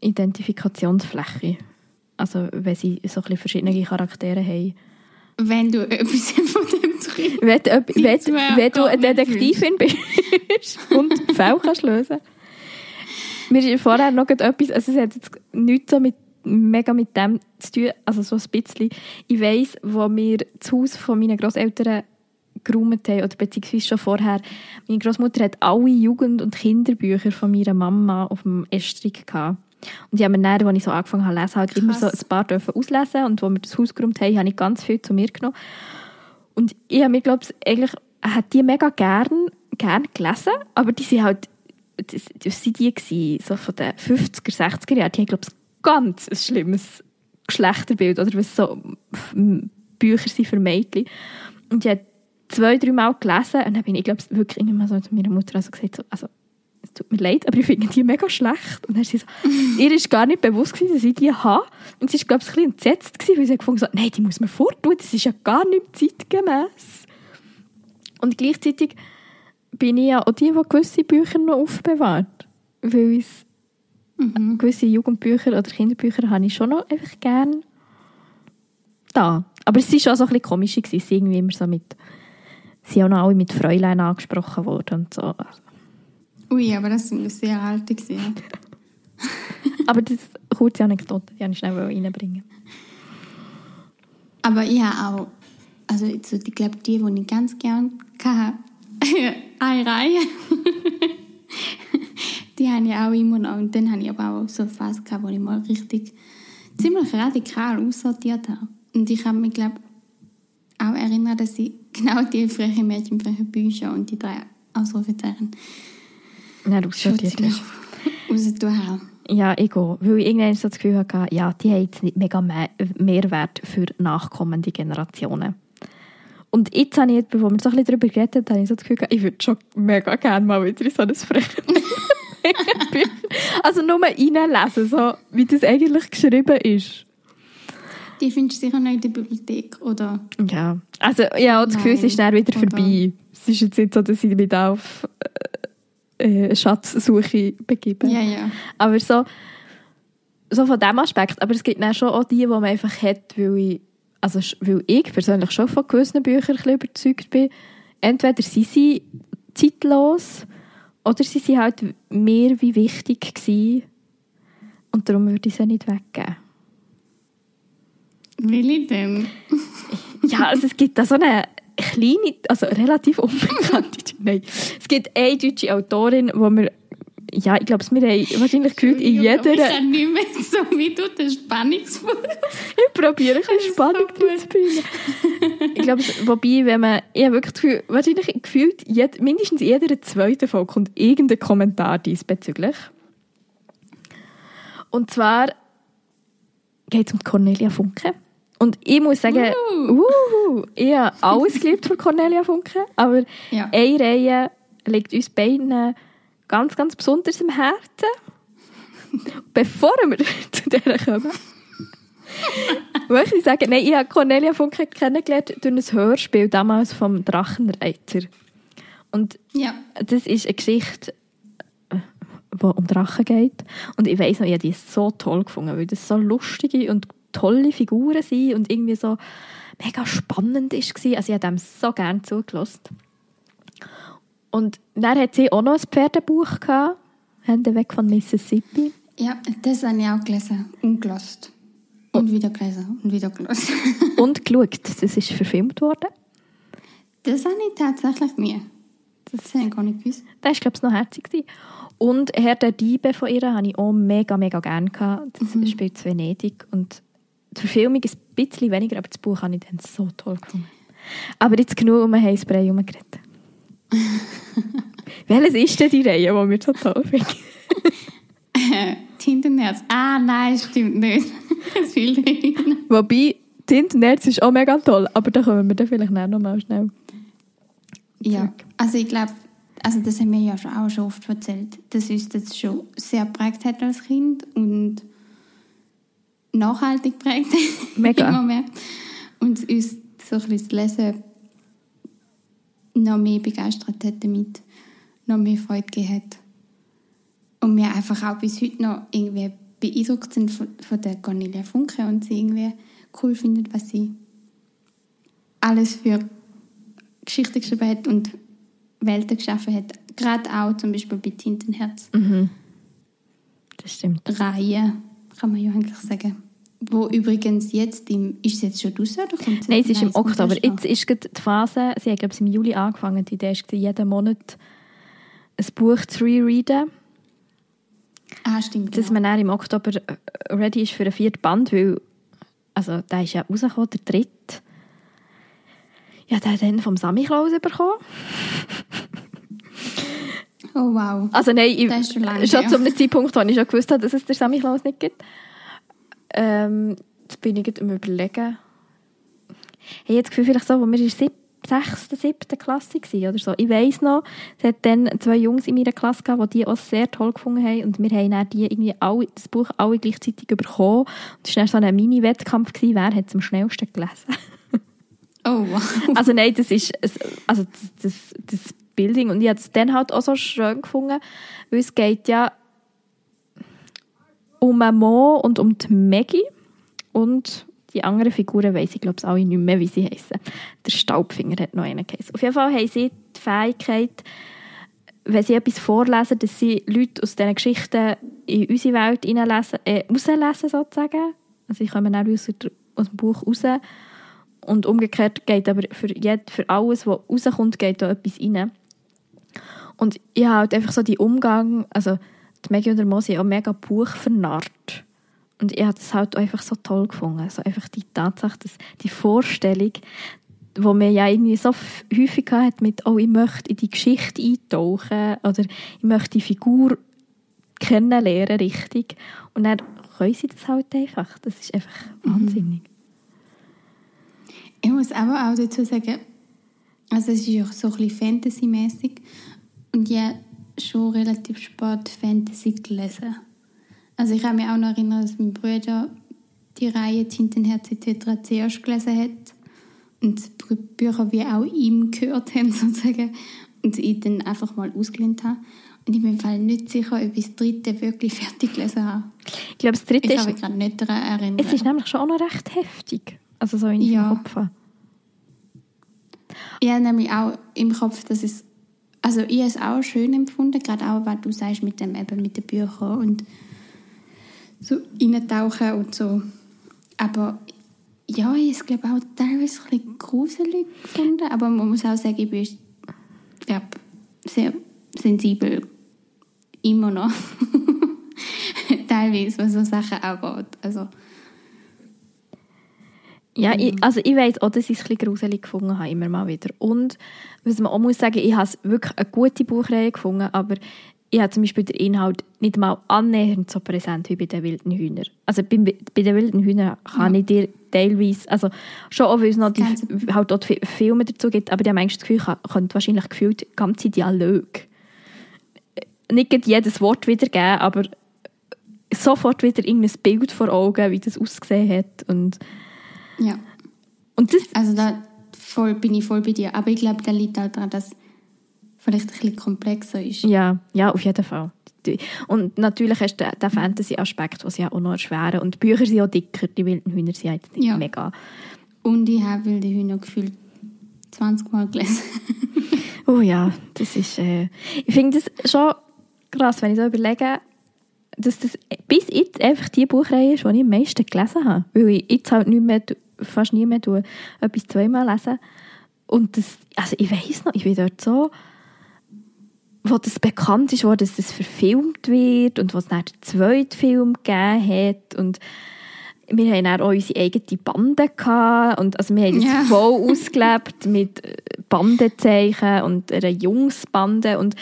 Identifikationsfläche. Also wenn sie so ein bisschen verschiedene Charaktere haben. Wenn du [laughs] etwas von dem drin Wenn, du- wenn, wenn du eine Detektivin bist [laughs] und Fälle kannst lösen. Mir ist vorher noch etwas, also es hat jetzt nichts so mit, mega mit dem zu tun, also so ein bisschen. Ich weiss, wo wir das Haus von meinen Grosseltern geräumt haben, oder beziehungsweise schon vorher, meine Großmutter hat alle Jugend- und Kinderbücher von meiner Mama auf dem Estrich gehabt. Und die haben mir dann, als ich so angefangen habe zu lesen, halt immer so ein paar dürfen auslesen und als wir das Haus geräumt haben, habe ich ganz viel zu mir genommen. Und ich habe mir, glaube ich, eigentlich, hat die mega gern, gern gelesen, aber die sind halt, das, das sind die gewesen, so von den 50er, 60er Jahren, die haben, glaube ich, ganz ein schlimmes Geschlechterbild, oder was so Bücher sind für Mädchen. Und ich habe zwei, drei Mal gelesen und dann bin ich, glaube ich, wirklich irgendwann so zu meiner Mutter also gesagt, so, also, es tut mir leid, aber ich finde die mega schlecht. Und dann ist sie so, [laughs] ihr ist gar nicht bewusst gewesen, dass ich die habe. Und sie ist, glaube ich, ein bisschen entsetzt gewesen, weil sie hat gefunden, so, nein, die muss man forttun, das ist ja gar nicht zeitgemäß. Und gleichzeitig bin ich ja auch die, die gewisse Bücher noch aufbewahrt. Weil ich gewisse Jugendbücher oder Kinderbücher habe ich schon noch einfach gern da. Aber es war schon so ein bisschen komisch, gewesen. irgendwie immer so mit, sie auch noch alle mit Fräulein angesprochen worden und so. Also, Ui, aber das sind sehr alte. [laughs] Aber das kurze Anekdote, die wollte ich schnell reinbringen. Aber ich habe auch, also so, ich glaube, die, die ich ganz gern hatte, [laughs] eine Reihe, [laughs] die habe ich auch immer noch. Und dann habe ich aber auch so eine Phase gehabt, wo ich mal richtig, ziemlich radikal aussortiert habe. Und ich kann mich, glaube auch erinnern, dass ich genau die freche Mädchen, freche Bücher und die drei Ausrufezeichen Dann schon aussortiert ziemlich hast. habe. Ja, ich auch. Weil ich irgendwann so das Gefühl hatte, ja, die haben jetzt nicht mega Me- Mehrwert für nachkommende Generationen. Und jetzt habe ich, jetzt, bevor wir so ein bisschen darüber geredet haben, habe ich so das Gefühl, gehabt, ich würde schon mega gerne mal wieder in so ein Bücher. [laughs] Also nur reinlesen, so, wie das eigentlich geschrieben ist. Die findest du sicher noch in der Bibliothek, oder? Ja, also ja, das Gefühl, es ist dann wieder Oder- vorbei. Es ist jetzt nicht so, dass ich mich auf äh, Schatzsuche begebe. Ja, ja. Aber so, so von dem Aspekt. Aber es gibt dann schon auch die, die man einfach hat, weil ich, also weil ich persönlich schon von gewissen Büchern ein überzeugt bin. Entweder sind sie zeitlos oder sie sind halt mir wie wichtig gewesen. Und darum würde ich sie nicht weggeben. Will ich denn? Ja, also es gibt da so eine kleine, also relativ unbekannte, [laughs] nein, es gibt eine deutsche Autorin, wo wir, ja, ich glaube, wir haben wahrscheinlich gefühlt in jeder, Ich kann nicht mehr so wie du den Spannungsbogen. [laughs] ich probiere ein bisschen [laughs] Spannung so zu bringen. ich glaube, es- wobei, wenn man, ich habe wirklich Gefühl, wahrscheinlich gefühlt, jed, mindestens in jeder zweiten Folge kommt irgendein Kommentar diesbezüglich. Und zwar geht es um Cornelia Funke. Und ich muss sagen, uh. ich habe alles geliebt von Cornelia Funke, aber Ja. eine Reihe liegt uns beiden ganz, ganz besonders im Herzen. Bevor wir [laughs] zu der kommen, [laughs] möchte ich sagen, nein, ich habe Cornelia Funke kennengelernt durch ein Hörspiel damals vom Drachenreiter. Und Ja. das ist eine Geschichte, die um Drachen geht. Und ich weiss noch, ich habe die so toll gefunden, weil das so lustige und tolle Figuren sind und irgendwie so mega spannend war. Also ich habe dem so gerne zugelassen. Und dann hat sie auch noch ein Pferdebuch gehabt, Hände weg von Mississippi. Ja, das habe ich auch gelesen und gelost. Und wieder gelesen und wieder gelost. [laughs] Und geschaut, das ist verfilmt worden. Das habe ich tatsächlich nie. Das habe ich gar nicht gewusst. Das war, glaube ich, noch herzig. Und Herr der Diebe von ihr hatte ich auch mega, mega gerne. Gehabt. Das spielt in Venedig. Und die Verfilmung ist ein bisschen weniger, aber das Buch habe ich dann so toll gefunden. Aber jetzt genug um ein Heißbrei herumgeredet. [laughs] Welches ist denn die Reihe, die wir so toll finden? [laughs] Tintenherz. Ah, nein, stimmt nicht. [laughs] Das will ich nicht. Wobei, Tintenherz ist auch mega toll, aber da kommen wir dann vielleicht noch mal schnell. Ja, also ich glaube, also das haben wir ja schon, auch schon oft erzählt, dass uns das schon sehr geprägt hat als Kind und nachhaltig geprägt hat, [laughs] Mega. man merkt. Und uns so ein bisschen das Lesen noch mehr begeistert hat damit, noch mehr Freude gegeben hat. Und wir einfach auch bis heute noch irgendwie beeindruckt sind von, von der Cornelia Funke und sie irgendwie cool findet, was sie alles für Geschichten geschrieben hat und Welten geschaffen hat. Gerade auch zum Beispiel bei Tintenherz. Das stimmt. Reihe, kann man ja eigentlich sagen. Wo übrigens jetzt im... Ist es jetzt schon raus oder kommt Nein, es ist im Oktober. Jetzt ist die Phase, sie haben glaube ich im Juli angefangen, die Idee ist, jeden Monat ein Buch zu rereaden, Ah, stimmt. dass man dann im Oktober äh, ready ist für einen vierten Band, weil also der ist ja rausgekommen, der dritte. Ja, der hat dann vom Sammy Klaus bekommen. Oh, wow. Also nein, ich, Das ist schon lange schon her. zu einem Zeitpunkt, wo ich schon gewusst habe, dass es den Sammy Klaus nicht gibt. Ähm, jetzt bin ich gerade am überlegen. Hey, jetzt das Gefühl, vielleicht so, wo wir in der sechsten, siebten Klasse waren oder so. Ich weiss noch, es hat dann zwei Jungs in meiner Klasse gehabt, die die auch sehr toll gefunden haben und wir haben dann die irgendwie alle, das Buch alle gleichzeitig bekommen. Und es war dann so ein Mini-Wettkampf, wer hat es am schnellsten gelesen. Oh, wow. Also nein, das ist also das, das, das Building und ich habe es dann halt auch so schön gefunden, weil es geht ja um Mo und um die Maggie und die anderen Figuren weiss ich glaube ich alle nicht mehr, wie sie heißen. Der Staubfinger hat noch einen geheißen. Auf jeden Fall haben sie die Fähigkeit, wenn sie etwas vorlesen, dass sie Leute aus diesen Geschichten in unsere Welt hineinlesen, äh, rauslesen sozusagen. Also sie kommen auch aus, aus dem Buch raus. Und umgekehrt geht aber für, jed, für alles, was rauskommt, geht da etwas rein. Und ich habe halt einfach so die Umgang, also die Maggie und der Mo sind auch mega Buch vernarrt. Und ich habe das halt auch einfach so toll gefunden. Also einfach die Tatsache, dass die Vorstellung, wo man ja irgendwie so häufig hat mit, oh, ich möchte in die Geschichte eintauchen oder ich möchte die Figur kennenlernen, richtig. Und dann können sie das halt einfach. Das ist einfach wahnsinnig. Ich muss aber auch dazu sagen, also es ist ja so ein bisschen Fantasy-mäßig und ich habe schon relativ spät Fantasy gelesen. Also ich kann mich auch noch erinnern, dass mein Bruder die Reihe Tintenherz etc. zuerst gelesen hat und die Bücher wie auch ihm gehört [laughs] haben sozusagen und ich dann einfach mal ausgelehnt habe. Und ich bin Fall nicht sicher, ob ich das dritte wirklich [laughs] fertig gelesen habe. Ich glaube, das dritte Ich ist kann mich gerade nicht daran erinnern. Es ist nämlich schon auch noch recht heftig. Also so in Ja. ja. Kopf. Ich habe nämlich auch im Kopf, dass es, also ich habe es auch schön empfunden, gerade auch, was du sagst mit dem eben mit den Büchern und so reintauchen und so. Aber ja, ich habe es glaube auch teilweise ein bisschen gruselig gefunden, aber man muss auch sagen, ich bin, glaube sehr sensibel immer noch. [laughs] teilweise, was so Sachen angeht. Also, Ja, ich, also ich weiss auch, dass ich es ein bisschen gruselig gefunden habe, immer mal wieder. Und was man auch muss sagen, ich habe es wirklich eine gute Buchreihe gefunden, aber ich habe zum Beispiel den Inhalt nicht mal annähernd so präsent wie bei den wilden Hühnern. Also bei, bei den wilden Hühnern kann ich dir teilweise, also schon auch, weil es noch die, halt auch die Fi- Filme dazu gibt, aber ich habe das Gefühl, ich könnte wahrscheinlich gefühlt ganze Dialoge nicht gerade jedes Wort wiedergeben, aber sofort wieder irgendein Bild vor Augen, wie das ausgesehen hat. Und, ja. und das, Also da voll, bin ich voll bei dir. Aber ich glaube, der liegt halt daran, dass es vielleicht ein bisschen komplexer ist. ja, ja, auf jeden Fall. Und natürlich hast du den- Fantasy-Aspekt, sie ja auch noch erschweren. Und die Bücher sind auch dicker, die wilden Hühner sind jetzt nicht Ja. mega. Und ich habe wilde Hühner gefühlt 20 Mal gelesen. [laughs] Oh ja, das ist. Äh, ich finde das schon krass, wenn ich so überlege, dass das bis jetzt einfach die Buchreihe ist, die ich am meisten gelesen habe. Weil ich jetzt halt nicht mehr, fast nie mehr tue, etwas zweimal lesen. Und das, also ich weiß noch, ich bin dort so, wo das bekannt ist, wo das, das verfilmt wird und wo es dann den zweiten Film gegeben hat. Und wir haben dann auch unsere eigene Bande gehabt. Und also wir haben das [laughs] voll ausgelebt mit Bandezeichen und einer Jungsbande. Und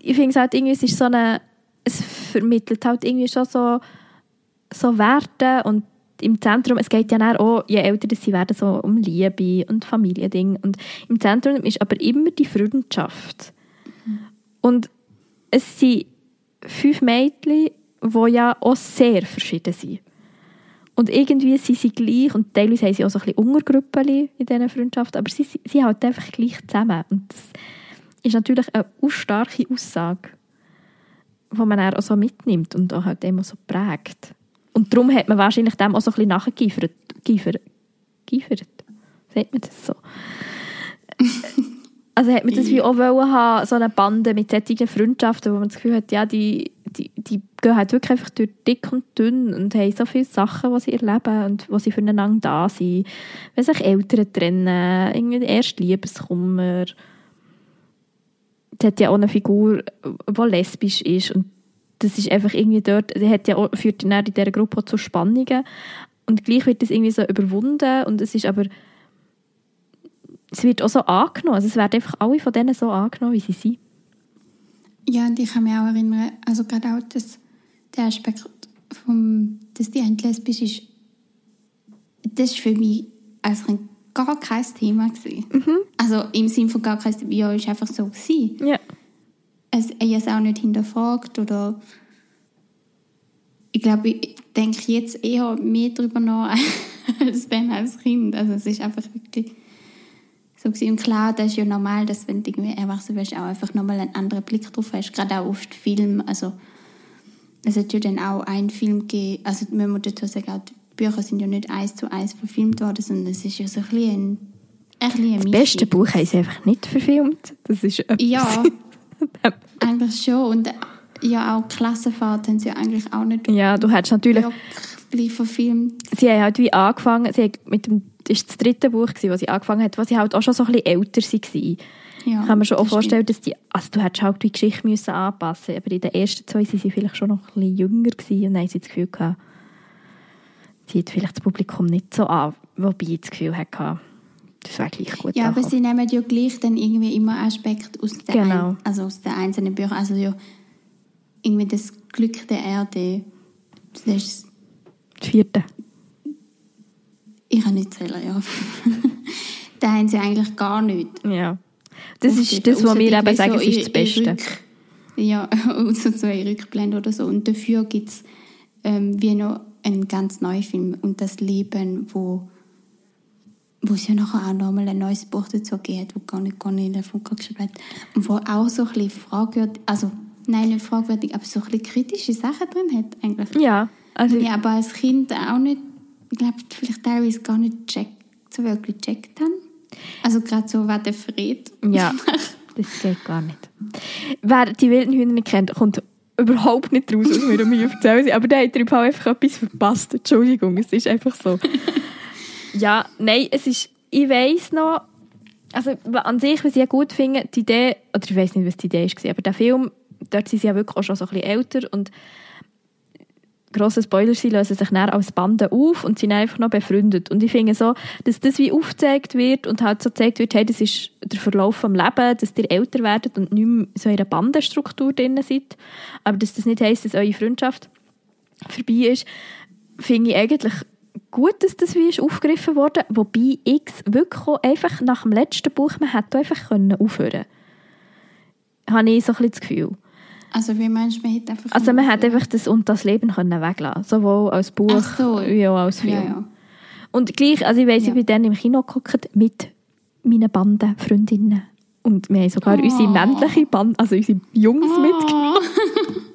ich finde es halt irgendwie, es ist so eine, es vermittelt halt irgendwie schon so, so Werte und im Zentrum, es geht ja dann auch, je älter sie werden, so um Liebe und Familiending und im Zentrum ist aber immer die Freundschaft. Und es sind fünf Mädchen, die ja auch sehr verschieden sind. Und irgendwie sind sie gleich und teilweise haben sie auch so ein bisschen Untergruppen in diesen Freundschaften, aber sie sind halt einfach gleich zusammen. Und das ist natürlich eine starke Aussage, die man auch so mitnimmt und auch halt immer so prägt. Und darum hat man wahrscheinlich dem auch so ein bisschen nachgegiefert. Giefert? Giefert? Sagt man das so? [laughs] Also hat man das wie auch wollen haben, so eine Bande mit solchen Freundschaften, wo man das Gefühl hat, ja, die, die, die gehen halt wirklich einfach durch dick und dünn und haben so viele Sachen, die sie erleben und wo sie füreinander da sind. Wenn sich Eltern trennen, irgendwie erst Liebeskummer. Es hat ja auch eine Figur, die lesbisch ist und das ist einfach irgendwie dort, die hat ja auch, führt dann in dieser Gruppe zu Spannungen und gleich wird das irgendwie so überwunden und es ist aber es wird auch so angenommen, also es werden einfach alle von denen so angenommen, wie sie sind. Ja, und ich kann mich auch erinnern, also gerade auch das, der Aspekt, vom, dass die lesbisch ist, das war für mich also gar kein Thema. Gewesen. Also im Sinne von gar kein Thema, ja, ist einfach so gewesen. Ja. Es, ich habe es auch nicht hinterfragt oder ich glaube, ich denke jetzt eher mehr darüber nach [laughs] als dann als Kind. Also es ist einfach wirklich so gewesen. Und klar, das ist ja normal, dass wenn du irgendwie erwachsen wirst, auch einfach nochmal einen anderen Blick drauf hast. Gerade auch auf die Filme. Also es hat ja dann auch einen Film gegeben, also man muss dazu sagen, auch die Bücher sind ja nicht eins zu eins verfilmt worden, sondern es ist ja so ein bisschen ein, ein bisschen Das beste Buch haben sie einfach nicht verfilmt. Das ist etwas. Ja, [laughs] eigentlich schon. Und äh, ja, auch Klassenfahrt haben sie ja eigentlich auch nicht ja, du hättest natürlich... wirklich verfilmt. Sie haben halt wie angefangen, sie hat mit dem, das war das dritte Buch, gewesen, wo sie angefangen hat, wo sie halt auch schon so ein bisschen älter waren. Ja, kann man schon auch vorstellen, dass die, also du hättest halt die Geschichte müssen anpassen aber in den ersten zwei waren sie vielleicht schon noch ein bisschen jünger gewesen und dann haben sie das Gefühl gehabt, zieht vielleicht das Publikum nicht so an, wobei ich das Gefühl hatte, das wäre gleich gut Ja, aber sie nehmen ja gleich dann irgendwie immer Aspekte aus den, Genau. ein, also aus den einzelnen Büchern. Also ja, irgendwie das Glück der Erde, das ist, Das vierte. ich kann nicht zählen, ja. [laughs] da haben sie eigentlich gar nicht. Ja. Das ist aufgegriffen, das, was wir eben sagen, so ist das Beste. Rück- Ja, [laughs] außer so eine Rückblende oder so. Und dafür gibt es ähm, wie noch einen ganz neuen Film und das Leben, wo es ja nachher auch nochmal ein neues Buch dazu gibt, wo gar nicht, gar nicht in der Funke geschrieben hat. Und wo auch so ein bisschen fragwürdig, also nein, nicht fragwürdig, aber so ein bisschen kritische Sachen drin hat eigentlich. Ja, also ich aber als Kind auch nicht, ich glaube, vielleicht teilweise gar nicht check, so wirklich checkt haben. Also gerade so, wer der Fred Ja, das geht gar nicht. Wer die wilden Hühner nicht kennt, kommt überhaupt nicht raus, was wir mir erzählen. [laughs] Aber der hat Fall einfach etwas verpasst. Entschuldigung, es ist einfach so. Ja, nein, es ist, ich weiss noch, also an sich, was ich gut finde, die Idee, oder ich weiss nicht, was die Idee war, aber der Film, dort sind sie ja wirklich auch schon so ein bisschen älter und grosse Spoiler, sie lösen sich dann als Bande auf und sind einfach noch befreundet. Und ich finde so, dass das wie aufgezeigt wird und halt so gezeigt wird, hey, das ist der Verlauf vom Leben, dass ihr älter werdet und nicht mehr so in einer Bandenstruktur drin seid. Aber dass das nicht heisst, dass eure Freundschaft vorbei ist, finde ich eigentlich gut, dass das wie ist aufgegriffen wurde. Wobei ich wirklich einfach nach dem letzten Buch, man hätte einfach können aufhören können. Habe ich so ein bisschen das Gefühl. Also wie meinst du, man hätte einfach... Also man hätte einfach das und das Leben können weglassen sowohl als Buch so. wie auch als Film. Ja, ja. Und gleich, also ich weiss, Ja. ich bin dann im Kino geguckt mit meinen Banden, Freundinnen. Und wir haben sogar Oh. unsere männliche Bande, also unsere Jungs mitgenommen. [laughs]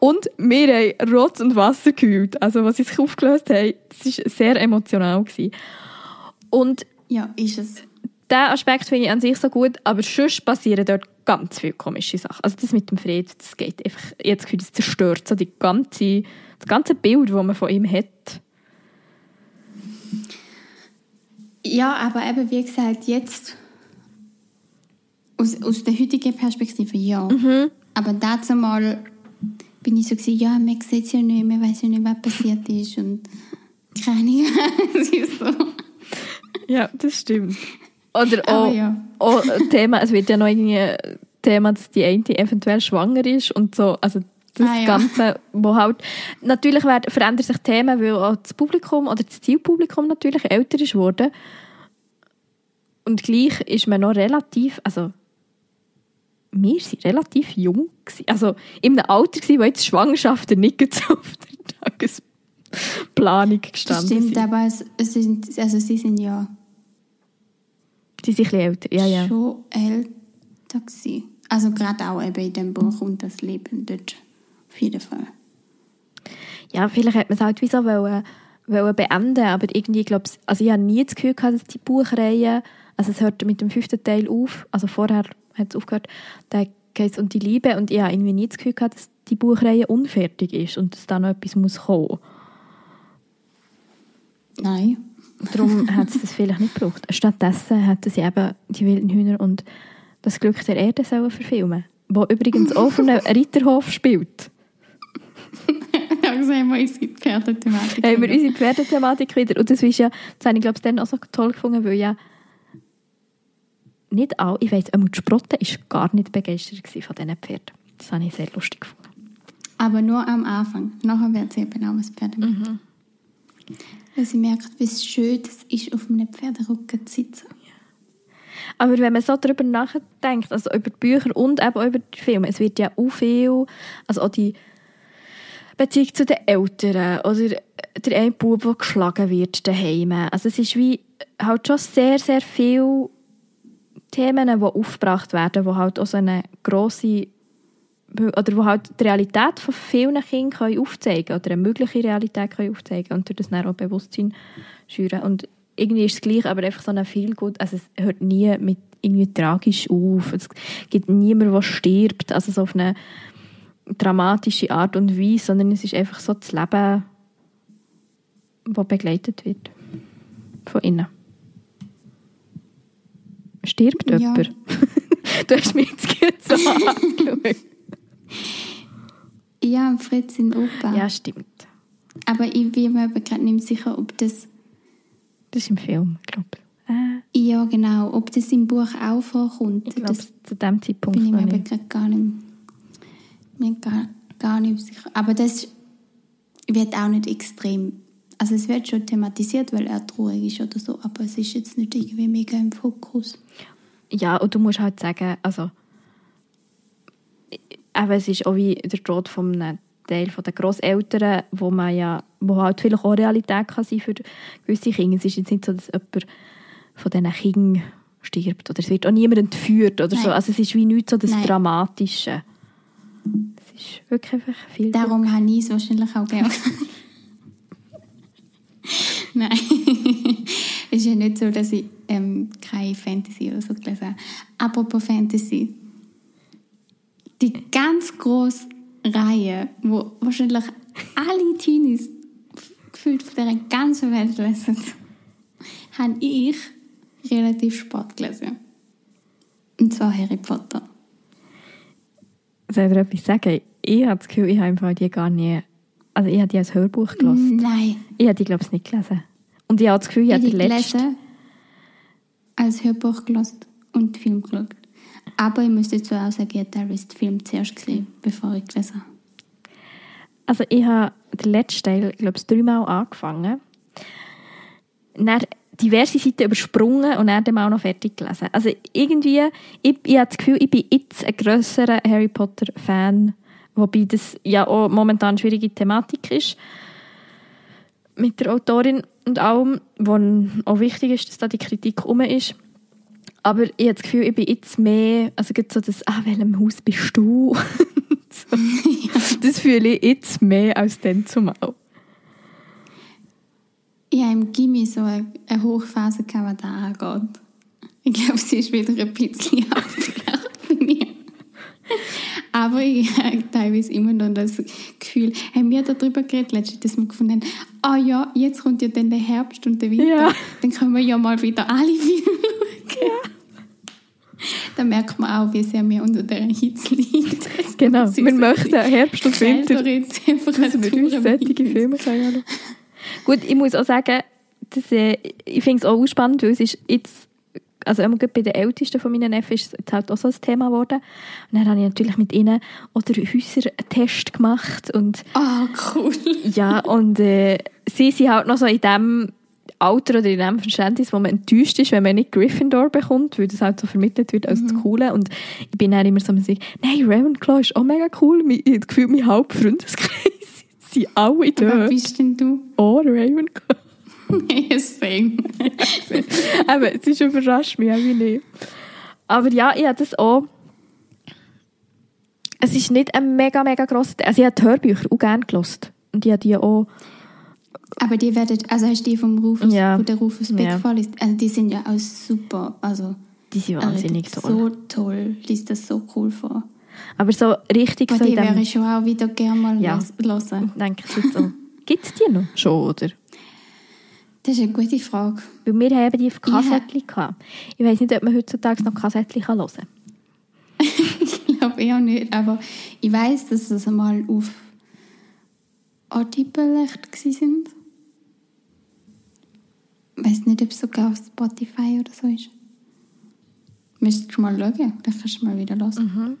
Und wir haben Rotz und Wasser geheult. Also was sie sich aufgelöst haben, das war sehr emotional. Gewesen. Und Ja, ist es. diesen Aspekt finde ich an sich so gut, aber sonst passieren dort ganz viele komische Sachen. Also das mit dem Fred, das geht einfach, ich habe das Gefühl, das zerstört so die ganze, das ganze Bild, das man von ihm hat. Ja, aber eben wie gesagt, jetzt aus, aus der heutigen Perspektive ja. Mhm. Aber dazu mal bin ich so gewesen, ja, man sieht es ja nicht, man weiß ja nicht, was passiert ist und keine [laughs] so. Ja, das stimmt. Oder auch, ja. auch Thema, es wird ja noch irgendwie ein Thema, dass die eine eventuell schwanger ist und so, also das Ah, ja. Ganze, wo halt, natürlich werden, verändern sich Themen, weil auch das Publikum oder das Zielpublikum natürlich älter ist worden. Und gleich ist man noch relativ, also wir waren relativ jung. Gewesen. Also in einem Alter, gewesen, wo jetzt Schwangerschaften nicht so [laughs] auf der Tagesplanung gestanden stimmt, sind. aber es, es sind, also sie sind ja Sie sind ein älter, ja, ja. schon älter gewesen. Also gerade auch eben in dem Buch und das Leben dort. Auf jeden Fall. Ja, vielleicht hat man es halt wie so wollen, wollen beenden, aber irgendwie, ich glaube, also ich habe nie das Gefühl gehabt, dass die Buchreihe, also es hört mit dem fünften Teil auf, also vorher hat es aufgehört, da geht es um die Liebe und ich habe irgendwie nie das Gefühl gehabt, dass die Buchreihe unfertig ist und dass da noch etwas muss kommen. Nein. Darum [laughs] hat es das vielleicht nicht gebraucht. Stattdessen hätten sie eben die wilden Hühner und das Glück der Erde sollen verfilmen, wo übrigens auch von einem [laughs] Ritterhof spielt. [laughs] Also haben wir unsere Pferdethematik. haben wir unsere Pferdethematik wieder. Und das ist ja, das habe ich glaube ich dann auch so toll gefunden, weil ja nicht alle, ich weiss, einmal die Sprotte war gar nicht begeistert von diesen Pferden. Das habe ich sehr lustig gefunden. Aber nur am Anfang. Nachher wird sie eben auch ein Pferd. Mhm. Weil sie merkt, wie schön es ist, auf einem Pferderücken zu sitzen. Aber wenn man so darüber nachdenkt, also über die Bücher und eben auch über die Filme, es wird ja auch viel, also auch die Beziehung zu den Eltern oder der eine Bub, der geschlagen wird daheim. Also es ist wie halt schon sehr, sehr viele Themen, die aufgebracht werden, die halt auch so eine grosse oder wo halt die Realität von vielen Kindern können aufzeigen oder eine mögliche Realität können aufzeigen und durch das dann auch Bewusstsein schüren. Und irgendwie ist es gleich, aber einfach so ein viel gut, also es hört nie mit irgendwie tragisch auf. Es gibt niemanden, der stirbt, also so auf eine dramatische Art und Weise, sondern es ist einfach so das Leben, das begleitet wird. Von innen. Stirbt Ja. jemand? [laughs] du hast mich jetzt gut so [laughs] angeschaut. Ja, Fritz in Opa. Ja, stimmt. Aber ich bin mir aber gerade nicht sicher, ob das... Das ist im Film, glaube ich. Äh, Ja, genau. Ob das im Buch auch vorkommt. ich glaube, das zu dem Zeitpunkt bin ich mir gerade gar nicht, mir gar, gar nicht sicher. Aber das wird auch nicht extrem... Also es wird schon thematisiert, weil er traurig ist oder so, aber es ist jetzt nicht irgendwie mega im Fokus. Ja, und du musst halt sagen, also aber es ist auch wie der Tod von einem Teil der Grosseltern, wo man ja, wo halt vielleicht auch Realität kann sein für gewisse Kinder. Es ist jetzt nicht so, dass jemand von diesen Kindern stirbt oder es wird auch niemand entführt oder so. Nein. Also es ist wie nichts so das Nein. Dramatische. Es ist wirklich einfach viel. Darum habe ich es wahrscheinlich auch gerne. [laughs] [laughs] Nein. es ist ja nicht so, dass ich ähm, keine Fantasy oder so gelesen habe. Apropos Fantasy. Die ganz grosse Reihe, wo wahrscheinlich alle Teenies gefühlt auf dieser ganzen Welt lesen, [laughs] habe ich relativ spät gelesen. Und zwar Harry Potter. Soll ich dir etwas sagen? Ich habe das Gefühl, ich habe im Fall die gar nie... Also ich habe die als Hörbuch gelesen. Nein. Ich habe die, glaube ich, nicht gelesen. Und ich habe das Gefühl, ich Ich habe die letzten... gelesen, als Hörbuch gelesen und Film geschaut. Aber ich müsste dazu auch sagen, ich habe den Film zuerst gesehen, bevor ich gelesen habe. Also ich habe den letzten Teil, glaube ich, dreimal angefangen. Dann diverse Seiten übersprungen und dann dem auch noch fertig gelesen. Also irgendwie, ich, ich habe das Gefühl, ich bin jetzt ein grösserer Harry Potter-Fan, wobei das ja auch momentan eine schwierige Thematik ist mit der Autorin und allem, wo auch wichtig ist, dass da die Kritik um ist. Aber ich habe das Gefühl, ich bin jetzt mehr, also gerade so das, ah, welchem Haus bist du? [laughs] so. [laughs] Das fühle ich jetzt mehr als dann zumal. Ich habe im Gimmi so eine, eine Hochphase, was das angeht. Ich glaube, sie ist wieder ein bisschen [laughs] abgeflacht bei mir. Aber ich [laughs] habe teilweise immer noch das Gefühl, haben wir darüber geredet, letztens, dass wir gefunden haben, ah ja, jetzt kommt ja dann der Herbst und der Winter, Ja. dann können wir ja mal wieder alle [laughs] Filme schauen. Da merkt man auch, wie sehr wir unter der Hitze liegen. Genau, Das möchten die Herbst und Winter, solche mit- Filme können. Gut, ich muss auch sagen, dass, äh, ich finde es auch spannend, weil es ist jetzt also immer gut bei den Ältesten von meinen Neffen ist es jetzt halt auch so ein Thema geworden. Und dann habe ich natürlich mit ihnen oder Häusertest gemacht und Ah, cool. [laughs] ja, und äh, sie sind halt noch so in dem Alter oder in dem Verständnis, wo man enttäuscht ist, wenn man nicht Gryffindor bekommt, weil das halt so vermittelt wird als das Coole. Und ich bin dann immer so nein, Ravenclaw ist auch mega cool. Ich habe das Gefühl, mein Hauptfreundeskreis [laughs] sind alle Wer dort. bist denn du? Oh, Ravenclaw. [laughs] ja, same. [laughs] Aber es ist überrascht mich auch nicht. Aber ja, ich habe das auch. Es ist nicht ein mega, mega grosser Teil. Also ich habe die Hörbücher auch gerne gelost. Und ich habe die auch... Aber die werden, also hast du die vom Rufus, Ja. wo der Rufus Beck Ja. vorliest, also die sind ja auch super, also Die sind wahnsinnig toll. so toll, liest das so cool vor. Aber so richtig Und so die wäre ich schon auch wieder gerne mal Ja. hören. denke ich so. [laughs] Gibt es die noch? Schon, oder? Das ist eine gute Frage. Weil wir haben die auf Kassettchen gehabt. Ich weiß nicht, ob man heutzutage noch Kassettchen kann hören kann. [laughs] Ich glaube eher nicht, aber ich weiß, dass das einmal auf Audible echt gewesen sind. Ich weiß nicht, ob es sogar auf Spotify oder so ist. Müsstest du mal schauen, dann kannst du mal wieder hören. Mhm.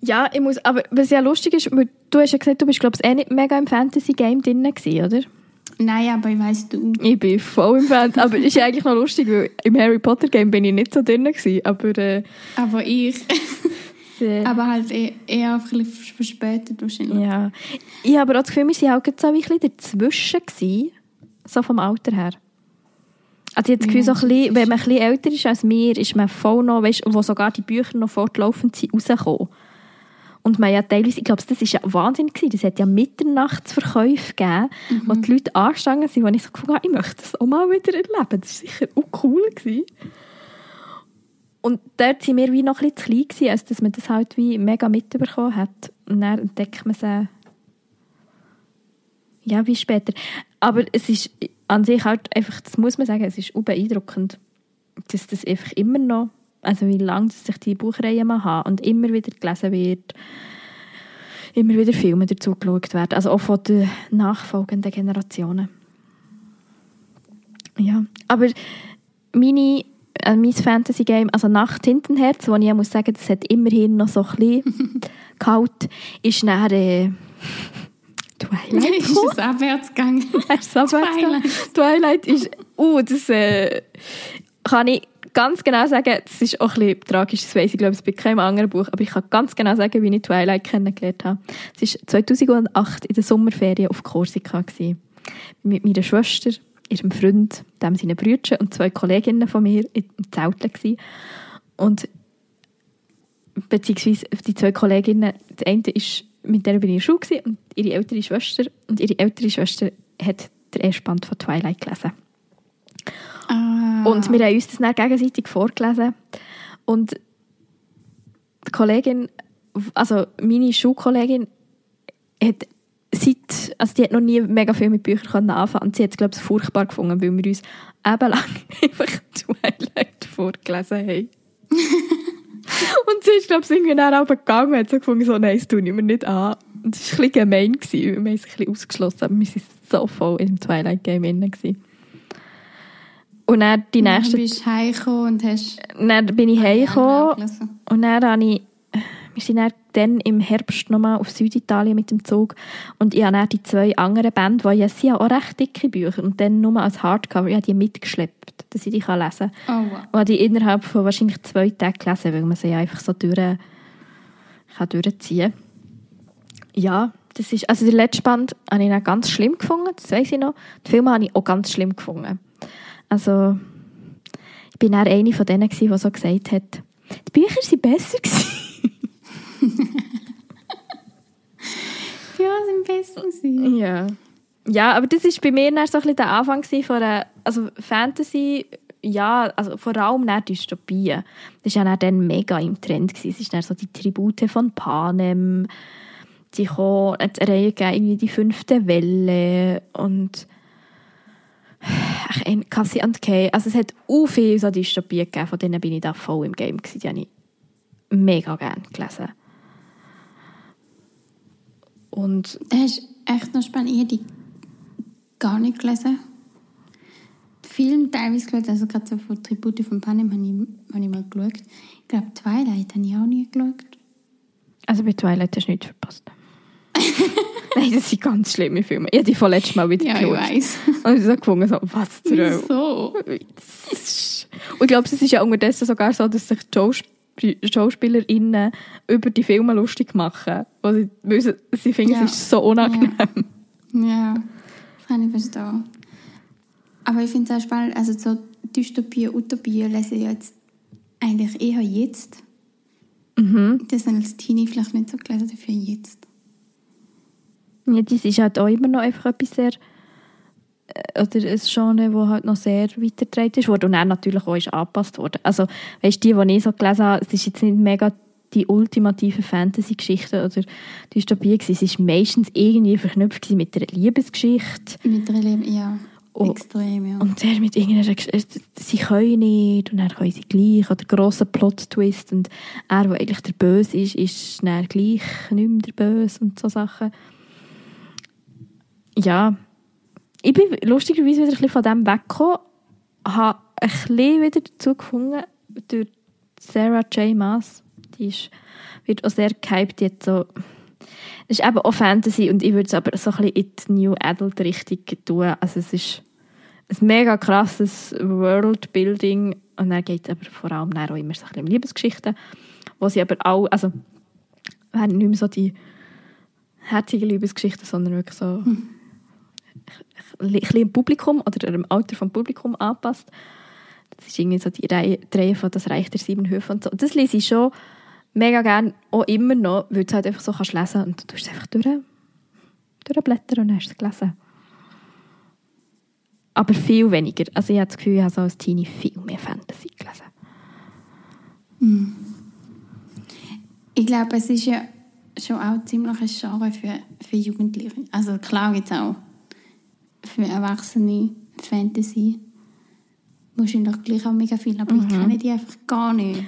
Ja, ich muss, aber was ja lustig ist, du hast ja gesagt, du bist, glaube ich, eh nicht mega im Fantasy-Game drin gewesen, oder? Nein, aber ich weiss, du. Ich bin voll im Fantasy, aber es ist ja eigentlich noch lustig, weil im Harry Potter-Game bin ich nicht so drin gewesen, aber äh, Aber ich. [laughs] aber halt eher, eher ein bisschen verspätet wahrscheinlich. ja. Ich habe aber auch das Gefühl, wir waren gerade so ein bisschen dazwischen gewesen, so vom Alter her. Also ich habe das Gefühl, so ein bisschen, wenn man ein bisschen älter ist als wir, ist man voll noch, weißt, wo sogar die Bücher noch fortlaufend sind, rausgekommen. Und man ja teilweise, ich glaube, das war ja Wahnsinn gewesen. Das hat ja Mitternachtsverkäufe gegeben, wo die Leute angestanden sind, wo ich so gefunden habe, ich möchte das auch mal wieder erleben. Das war sicher auch cool. Gewesen. Und dort waren wir wie noch ein bisschen zu klein, gewesen, als dass man das halt wie mega mitbekommen hat. Und dann entdeckt man sie ja, wie später. Aber es ist an sich halt einfach, das muss man sagen, es ist auch beeindruckend, dass das einfach immer noch, also wie lange sich die Buchreihen mal haben und immer wieder gelesen wird, immer wieder Filme dazu geschaut werden, also auch von den nachfolgenden Generationen. Ja, aber meine, äh, mein Fantasy-Game, also nach Tintenherz, wo ich ja muss sagen, das hat immerhin noch so ein bisschen [laughs] gehalten, ist dann äh, Twilight [laughs] ist es abwärts gegangen? [laughs] Ist abwärts gegangen. Twilight. Twilight ist, uh, das äh, kann ich ganz genau sagen, das ist auch ein bisschen tragisch, das weiss ich glaube ich bei keinem anderen Buch, aber ich kann ganz genau sagen, wie ich Twilight kennengelernt habe. Es war 2008 in der Sommerferien auf Korsika. Gewesen. Mit meiner Schwester, ihrem Freund, dem seinen Brüdern und zwei Kolleginnen von mir im Zelt. Gewesen. Und beziehungsweise die zwei Kolleginnen, die eine ist, mit der in der Schule gewesen, und ihre ältere Schwester und ihre ältere Schwester hat den ersten Band von Twilight gelesen. Ah. Und wir haben uns das dann gegenseitig vorgelesen. Und die Kollegin, also meine Schulkollegin, hat seit, also die hat noch nie mega viel mit Büchern können anfangen und sie hat es, glaube ich, furchtbar gefunden, weil wir uns eben lang [laughs] einfach Twilight vorgelesen haben. [laughs] und sie ist, glaube ich, irgendwie dann auch gegangen und hat so gefunden, so, nein, das tue ich mir nicht an. Und das war ein bisschen gemein, gewesen, weil wir haben es ein bisschen ausgeschlossen, aber wir waren so voll im Twilight-Game drin. Und dann die Dann nächsten bist du heimgekommen und hast... dann bin ich heimgekommen gelesen. und dann habe ich, wir sind dann, dann im Herbst nochmal auf Süditalien mit dem Zug und ich habe dann die zwei anderen Bände, die ja ja auch recht dicke Bücher und dann nur als Hardcover, ich habe die mitgeschleppt, dass ich die kann lesen kann. Oh wow. Und habe die innerhalb von wahrscheinlich zwei Tagen gelesen, weil man sie ja einfach so durch, kann durchziehen Ja, das ist, also der letzte Band habe ich dann ganz schlimm gefunden, das weiß ich noch. Die Filme habe ich auch ganz schlimm gefunden. Also, ich bin dann eine von denen, die so gesagt hat, die Bücher waren besser. [laughs] Ja, sind besser gewesen. ja. Ja, aber das war bei mir dann so ein bisschen der Anfang von einer, also Fantasy, ja, also vor allem dann Dystopien. Das war ja dann, mega im Trend. Gewesen. Es dann so die Tribute von Panem, die kommen, eine Reihe gegeben, irgendwie die fünfte Welle und ach, ein Cassie and Kay. Also es hat auch viele so Dystopien gegeben, von denen bin ich da voll im Game gewesen. Die habe ich mega gerne gelesen. Und Das ist echt noch spannend. Ich habe die gar nicht gelesen. Die Film teilweise geschaut, also gerade so von Tribute von Panem habe ich, hab ich mal geschaut. Ich glaube, Twilight habe ich auch nie geschaut. Also bei Twilight hast du nichts verpasst. [laughs] [laughs] Nein, das sind ganz schlimme Filme. Ich habe die von letztes Mal wieder Ja, ich geschaut. weiss. Und ich so gefunden, so, was zur? Wieso? Und ich glaube, es ist ja unterdessen sogar so, dass sich die Schausp SchauspielerInnen über die Filme lustig machen. Weil sie, weil sie, sie finden, Ja. es ist so unangenehm. Ja, das kann ich verstehen. Aber ich finde es auch spannend, also so Dystopien, Utopien lese ich jetzt eigentlich eher jetzt. Mhm. Das sind als Teenie vielleicht nicht so gelesen, dafür jetzt. Ja, das ist halt auch immer noch einfach etwas sehr äh, oder ein Genre, das halt noch sehr weitergetragen ist worden und dann natürlich auch ist angepasst worden. Also, weißt du, die, die ich so gelesen habe, es ist jetzt nicht mega die ultimative Fantasy-Geschichte oder Dystopie gewesen. Es war meistens irgendwie verknüpft mit einer Liebesgeschichte Mit der Leben, ja, Oh. extrem, ja. und sehr mit irgendeiner Gesch- sie können nicht und dann können sie gleich oder grosser Plot-Twist und er, der eigentlich der Böse ist, ist dann gleich nicht mehr der Böse und so Sachen. Ja, ich bin lustigerweise wieder ein bisschen von dem weggekommen, habe ein bisschen wieder dazu gefunden durch Sarah J. Maas. Die ist, wird auch sehr gehypt jetzt so. Es ist eben auch Fantasy und ich würde es aber so ein bisschen in die New Adult Richtung tun. Also es ist ein mega krasses Worldbuilding und dann geht es aber vor allem auch immer so ein bisschen um Liebesgeschichten, wo sie aber auch, also werden nicht mehr so die herzigen Liebesgeschichten, sondern wirklich so ein bisschen im Publikum oder im Alter vom Publikum anpasst. Das ist irgendwie so die Reihe, von «Das Reich der sieben Höfe» und so. Das lese ich schon mega gerne, auch immer noch, weil du es halt einfach so kannst lesen und du tust es einfach durch, durchblättern und hast es gelesen. Aber viel weniger. Also ich habe das Gefühl, ich habe so als Teenie viel mehr Fantasy gelesen. Ich glaube, es ist ja schon auch ziemlich ein Genre für, für Jugendliche. Also klar gibt es auch für Erwachsene Fantasy. Wahrscheinlich gleich auch mega viel, aber ich kenne die einfach gar nicht.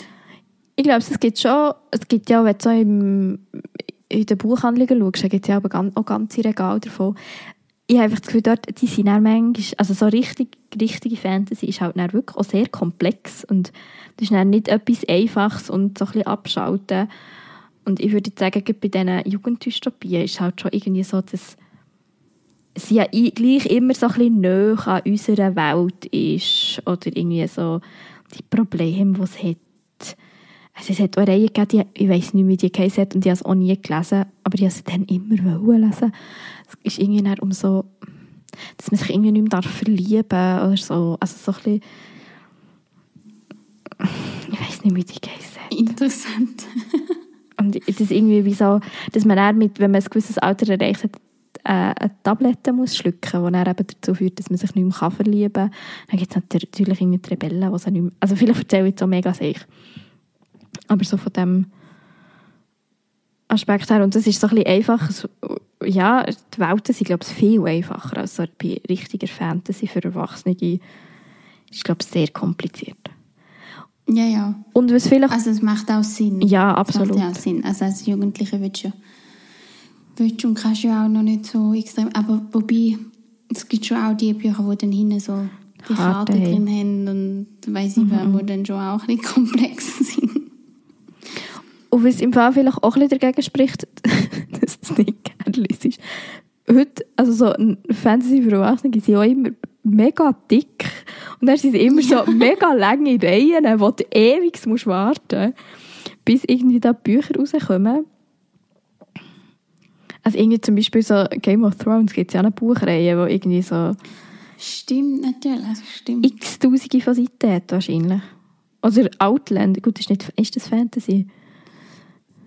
Ich glaube, es gibt schon, es gibt ja, wenn du so im, in den Buchhandlungen schaust, da gibt es ja aber ganz, auch ganze Regale davon. Ich habe einfach das Gefühl, dort, die sind dann manchmal, also so richtig, richtige Fantasy ist halt dann wirklich auch sehr komplex und das ist dann nicht etwas Einfaches und so ein bisschen abschalten. Und ich würde sagen, bei diesen Jugenddystopien ist halt schon irgendwie so, dass sie ja gleich immer so ein bisschen näher an unserer Welt ist oder irgendwie so die Probleme, die es hat. Also es hat auch Reihen gegeben, die, ich weiss nicht, wie die geheißen hat und ich habe es auch nie gelesen, aber ich habe sie dann immer lesen. Es ist irgendwie dann um so, dass man sich irgendwie nicht mehr darf verlieben oder so. Also so ein bisschen, ich weiss nicht, wie die geheißen hat. Interessant. Und das ist irgendwie wie so, dass man dann mit, wenn man ein gewisses Alter erreicht hat, äh, eine Tablette muss schlucken, die dann eben dazu führt, dass man sich nicht mehr verlieben kann. Dann gibt es natürlich irgendwie die Rebellen, die sie nicht mehr, also vielleicht erzähle ich jetzt auch mega sich. Aber so von dem Aspekt her, und das ist so ein bisschen einfach, ja, die Welten sind, glaube ich, viel einfacher als so bei richtiger Fantasy für Erwachsene. ist, glaube ich, sehr kompliziert. Ja, ja. Und was vielleicht... Also es macht auch Sinn. Ja, Es absolut. macht ja auch Sinn. Also als Jugendliche willst du, willst und kannst ja auch noch nicht so extrem... Aber wobei, es gibt schon auch die Bücher, die dann hinten so die Karten drin haben und weiss ich mhm. die dann schon auch ein bisschen [laughs] komplex sind. Und was im Fall vielleicht auch ein bisschen dagegen spricht, [laughs] dass es nicht gerne liest. Heute, also so ein Fantasy für Erwachsene sind auch immer mega dick. Und dann sind sie immer so [laughs] mega lange Reihen, wo du ewig musst warten bis irgendwie da Bücher rauskommen. Also irgendwie zum Beispiel so Game of Thrones gibt es ja eine Buchreihe, wo irgendwie so Stimmt, natürlich. Stimmt. x-tausende von Seiten hat wahrscheinlich. Oder Outland, gut, ist, nicht, ist das Fantasy?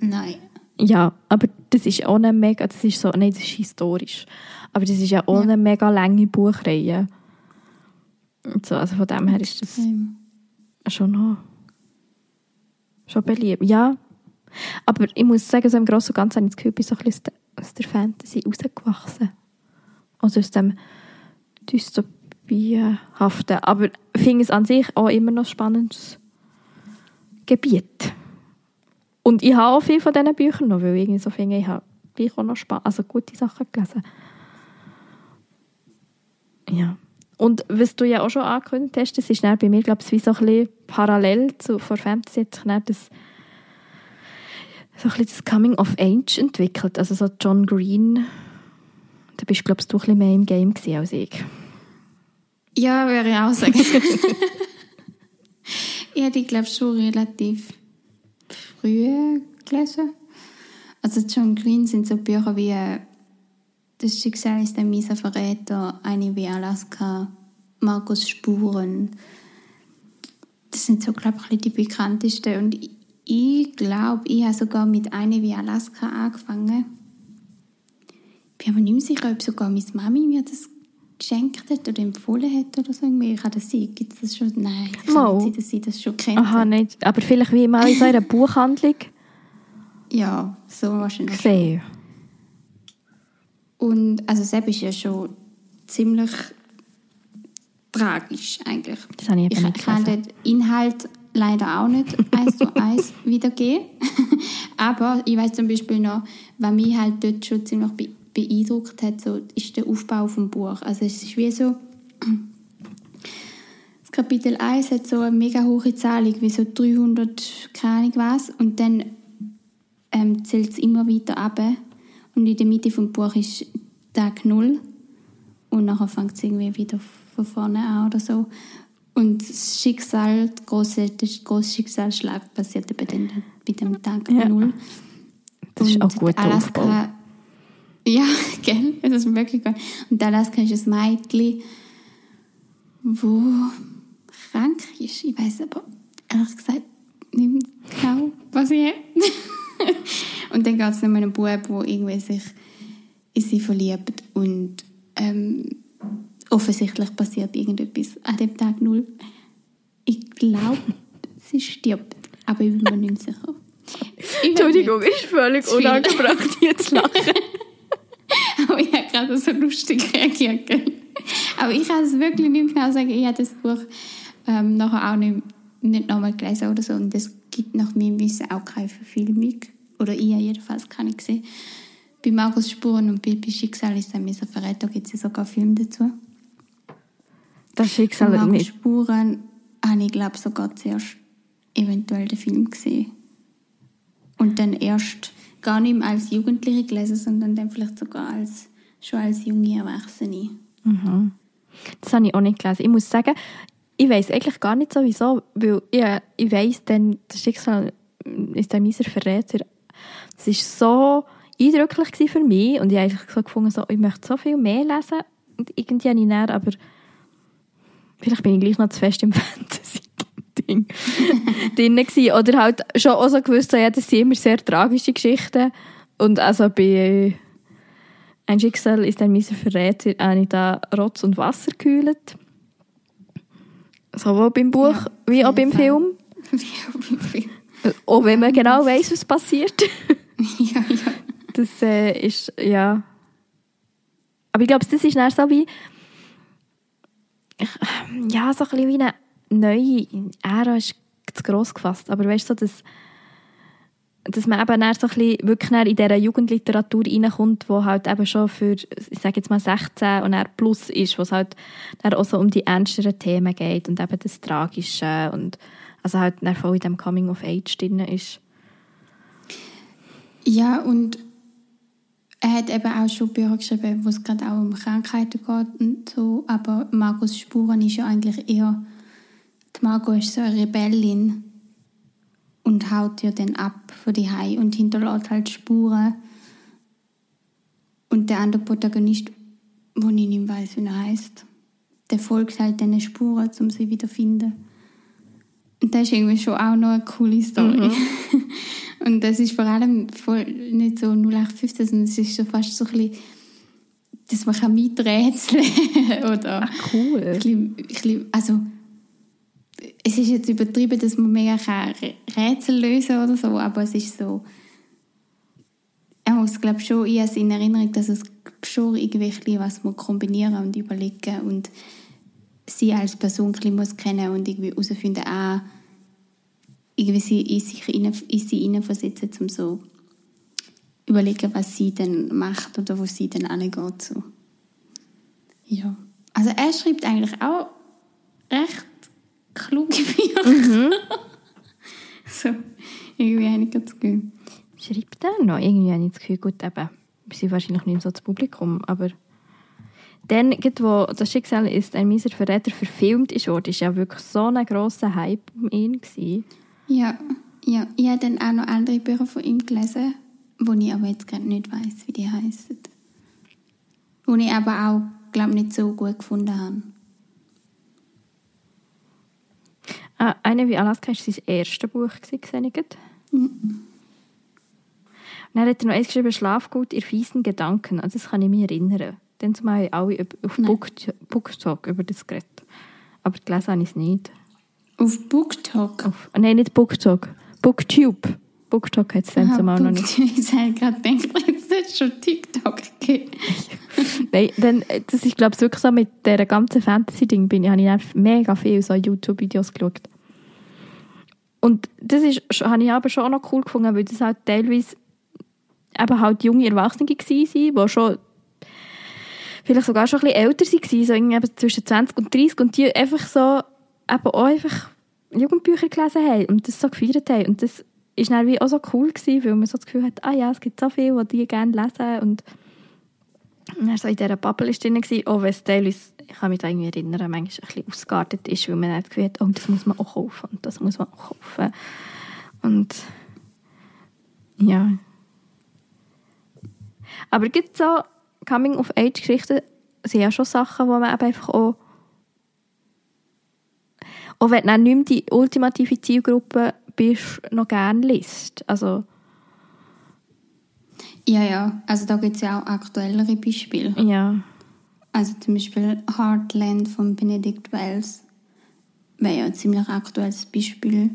Nein. Ja, aber das ist auch eine mega, das ist so, nein, das ist historisch. Aber das ist ja auch eine mega lange Buchreihe. Und so, also von dem her ist das schon noch, schon beliebt. Ja, aber ich muss sagen, so im Großen und Ganzen habe ich das Gefühl, ich bin so ein bisschen aus der- Fantasy rausgewachsen. Also aus dem Dystopienhaften. Aber ich es an sich auch immer noch ein spannendes Gebiet. Und ich habe auch viele von diesen Büchern noch, weil ich irgendwie so finde, ich habe auch noch Spaß, also gute Sachen gelesen. Ja. Und was du ja auch schon angekündigt hast, das ist bei mir, glaube ich, wie so ein bisschen parallel zu vor Fantasy das so ein bisschen das Coming of Age entwickelt. Also so John Green, da bist ich, du ein bisschen mehr im Game als ich. Ja, würde ich auch sagen. [laughs] ich hätte, glaube schon relativ früh gelesen. Also John Green sind so Bücher wie äh, Das Schicksal ist ein mieser Verräter, eine wie Alaska, Markus Spuren. Das sind so, glaube ich, die bekanntesten. Und ich, ich glaube, ich habe sogar mit einer wie Alaska angefangen. Ich bin aber nicht mehr sicher, ob sogar meine Mami mir das geschenkt hat oder empfohlen hat oder so. Irgendwie. Kann das sein? Gibt es das schon? Nein, ich kann nicht sein, dass sie das schon kennt. Aha, nicht. Aber vielleicht wie mal in so einer [laughs] Buchhandlung Ja, so wahrscheinlich. gesehen. Und also Sepp ist ja schon ziemlich tragisch eigentlich. Das habe ich eben Ich nicht gelesen. den Inhalt leider auch nicht eins zu eins wiedergeben. [laughs] Aber ich weiß zum Beispiel noch, was mich halt dort schon ziemlich be beeindruckt hat, so, ist der Aufbau vom Buch. Also es ist wie so, [clears throat] das Kapitel 1 hat so eine mega hohe Zahlung, wie so 300, keine was, und dann ähm, zählt es immer weiter ab. Und in der Mitte vom Buch ist Tag 0 und nachher fängt es irgendwie wieder von vorne an oder so. Und das Schicksal, große, der große Schicksalsschlag passiert eben dann bei dem Tag Ja. 0. Das ist Und auch gut Alaska, Aufbau. [laughs] Ja, gell? Das ist wirklich gut. Und Alaska ist ein Mädchen, wo krank ist. Ich weiß aber ehrlich gesagt nicht genau, was ich [laughs] Und dann geht es um einen Bub, der irgendwie sich in sie verliebt und ähm, offensichtlich passiert irgendetwas an dem Tag null. Ich glaube, [laughs] sie stirbt, aber ich bin mir nicht sicher. Entschuldigung, ist völlig unangebracht, [laughs] hier zu lachen. [laughs] Aber ich habe gerade so lustig reagiert. gell? Aber ich kann es wirklich nicht genau sagen. Ich habe das Buch ähm, nachher auch nicht, nicht nochmal gelesen oder so. Und es gibt nach meinem Wissen auch keine Verfilmung. Oder ich habe jedenfalls keine gesehen. Bei Markus Spuren und Bibi Schicksal ist ein Verräter, gibt es ja sogar einen Film dazu. Das Schicksal Markus nicht. Spuren habe ich, glaube sogar zuerst eventuell den Film gesehen. Und dann erst gar nicht mehr als Jugendliche gelesen, sondern dann vielleicht sogar als, schon als junge Erwachsene. Das habe ich auch nicht gelesen. Ich muss sagen, ich weiß eigentlich gar nicht so, wieso, weil ich, ich weiss, dann das Schicksal ist ein mieser Verräter. Es war so eindrücklich für mich und ich habe eigentlich so gefunden, so, ich möchte so viel mehr lesen und irgendwie habe ich dann, aber vielleicht bin ich gleich noch zu fest im [laughs] Fantasy-Ding drin gewesen. Oder halt schon auch so gewusst, ja, das sind immer sehr tragische Geschichten und also bei ein Schicksal ist ein mieser Verräter, habe ich da Rotz und Wasser gekühlt. Sowohl beim Buch Ja, wie auch beim jeden Film. [laughs] Wie viel? Auch wenn man genau weiß, was passiert. [laughs] ja, ja. Das äh, ist, ja. Aber ich glaube, das ist dann so wie, ja, so ein bisschen wie eine neue Ära ist zu gross gefasst. Aber weißt du, so, dass, dass man eben dann so ein bisschen wirklich in dieser Jugendliteratur reinkommt, wo halt eben schon für, ich sage jetzt mal 16 und dann plus ist, wo es halt dann auch so um die ernsteren Themen geht und eben das Tragische und also halt dann voll in dem Coming of Age drin ist. Ja, und er hat eben auch schon Bücher geschrieben, wo es gerade auch um Krankheiten geht und so. Aber Markus Spuren ist ja eigentlich eher, die Margot ist so eine Rebellin und haut ja dann ab von die Hai und hinterlässt halt Spuren. Und der andere Protagonist, wo ich nicht weiss, wie er heißt, der folgt halt diesen Spuren, um sie wieder zu finden. Und das ist irgendwie schon auch noch eine coole Story. [laughs] Und das ist vor allem voll nicht so 0815, sondern es ist so fast so ein bisschen, dass man kann miträtseln [laughs] oder Ach, cool. ein bisschen, ein bisschen, also es ist jetzt übertrieben, dass man mega kann Rä- Rätsel lösen oder so, aber es ist so er muss glaube schon ich habe in Erinnerung, dass es schon irgendwie was man kombinieren und überlegen und sie als Person ein bisschen muss kennen und irgendwie herausfinden, ah, irgendwie sie in sich rein, in sie hineinversetzen, um so überlegen, was sie dann macht oder wo sie dann angeht. So. Ja. Also er schreibt eigentlich auch recht kluge [laughs] Bücher. [laughs] so, irgendwie habe ich das Gefühl. Schreibt er noch? Irgendwie habe ich das Gefühl, gut, eben, wir sind wahrscheinlich nicht so das Publikum, aber dann, wo das Schicksal ist ein mieser Verräter verfilmt ist, war ja wirklich so ein grosser Hype um ihn. Gewesen. Ja, ja. Ich habe dann auch noch andere Bücher von ihm gelesen, wo ich aber jetzt gerade nicht weiß, wie die heißen. Wo ich aber auch, glaube nicht so gut gefunden habe. Ah, eine wie Alaska war sein erstes Buch, ich gerade. Und dann hat er noch eins geschrieben, Schlafgut, ihr fiesen Gedanken. Also das kann ich mich erinnern. Dann zumal haben alle über- auf Book, Booktalk über das geredet. Aber gelesen habe ich es nicht. Auf BookTok. Auf, nein, nicht Booktalk. Booktube. Booktalk hat es dann zumal noch nicht. Ich habe gerade gedacht, jetzt ist schon TikTok gegeben. [laughs] Nein, dann, äh, das ist glaube ich wirklich so mit dieser ganzen Fantasy-Ding bin ich, habe ich mega viel so YouTube-Videos geschaut. Und das ist, habe ich aber schon auch noch cool gefunden, weil das halt teilweise eben halt junge Erwachsene waren, die schon vielleicht sogar schon ein bisschen älter waren, so irgendwie zwischen 20 und 30 und die einfach so eben auch einfach Jugendbücher gelesen haben und das so gefeiert haben. Und das ist dann wie auch so cool gewesen, weil man so das Gefühl hat, ah ja, es gibt so viel, die die gerne lesen und er so in dieser Bubble ist drin, gewesen, auch wenn es teilweise, ich kann mich da irgendwie erinnern, manchmal ein bisschen ausgeartet ist, weil man dann hat, oh, das muss man auch kaufen und das muss man auch kaufen. Und ja. Aber es gibt so Coming-of-Age-Geschichten, sind ja schon Sachen, wo man einfach auch auch wenn du dann nicht mehr die ultimative Zielgruppe bist, noch gerne liest. Also, Ja, ja. Also da gibt es ja auch aktuellere Beispiele. ja. Also zum Beispiel Heartland von Benedict Wells wäre ja ein ziemlich aktuelles Beispiel,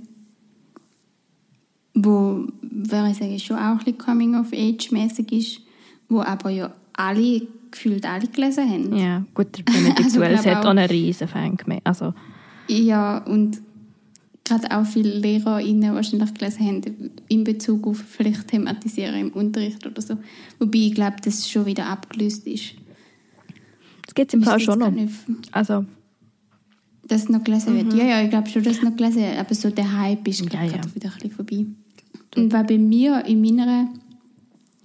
wo, würde ich sagen, schon auch ein bisschen Coming-of-Age-mäßig ist, wo aber ja alle, gefühlt alle gelesen haben. Ja, gut, der Benedict [laughs] Also, Wells hat auch- auch einen riesen Fan gehabt. Also, Ja, und gerade auch viele LehrerInnen wahrscheinlich gelesen haben in Bezug auf vielleicht Thematisieren im Unterricht oder so. Wobei ich glaube, dass es schon wieder abgelöst ist. das gibt es im Fall schon noch. Also, Dass es noch gelesen wird. Ja, ja, ich glaube schon, dass es noch gelesen wird. Aber so der Hype ist glaub, Ja, ja. gerade wieder ein bisschen vorbei. Und was bei mir in meiner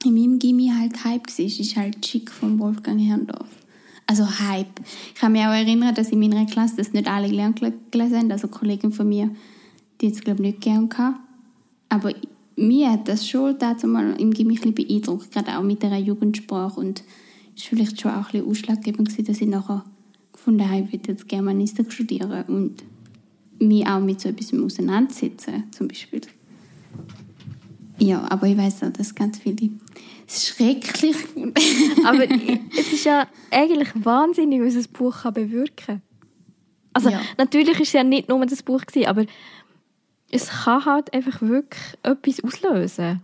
in meinem Gimmi halt Hype war, ist halt Chick von Wolfgang Herrndorf. Also Hype. Ich kann mich auch erinnern, dass in meiner Klasse das nicht alle gern gel- gelesen haben. Also Kollegen von mir, die jetzt glaube ich nicht gern gehabt. Aber mir hat das schon dazu mal im Gimmi ein bisschen beeindruckt, gerade auch mit der Jugendsprache und ist vielleicht schon auch ein bisschen ausschlaggebend dass ich nachher gefunden habe, ich würde jetzt Germanistik studieren und mich auch mit so etwas auseinandersetzen, zum Beispiel. Ja, aber ich weiß auch, dass ganz viele es schrecklich gefunden [laughs] aber es ist ja eigentlich wahnsinnig, was ein Buch kann bewirken kann. Also, Ja. natürlich war es ja nicht nur das Buch, gewesen, aber es kann halt einfach wirklich etwas auslösen.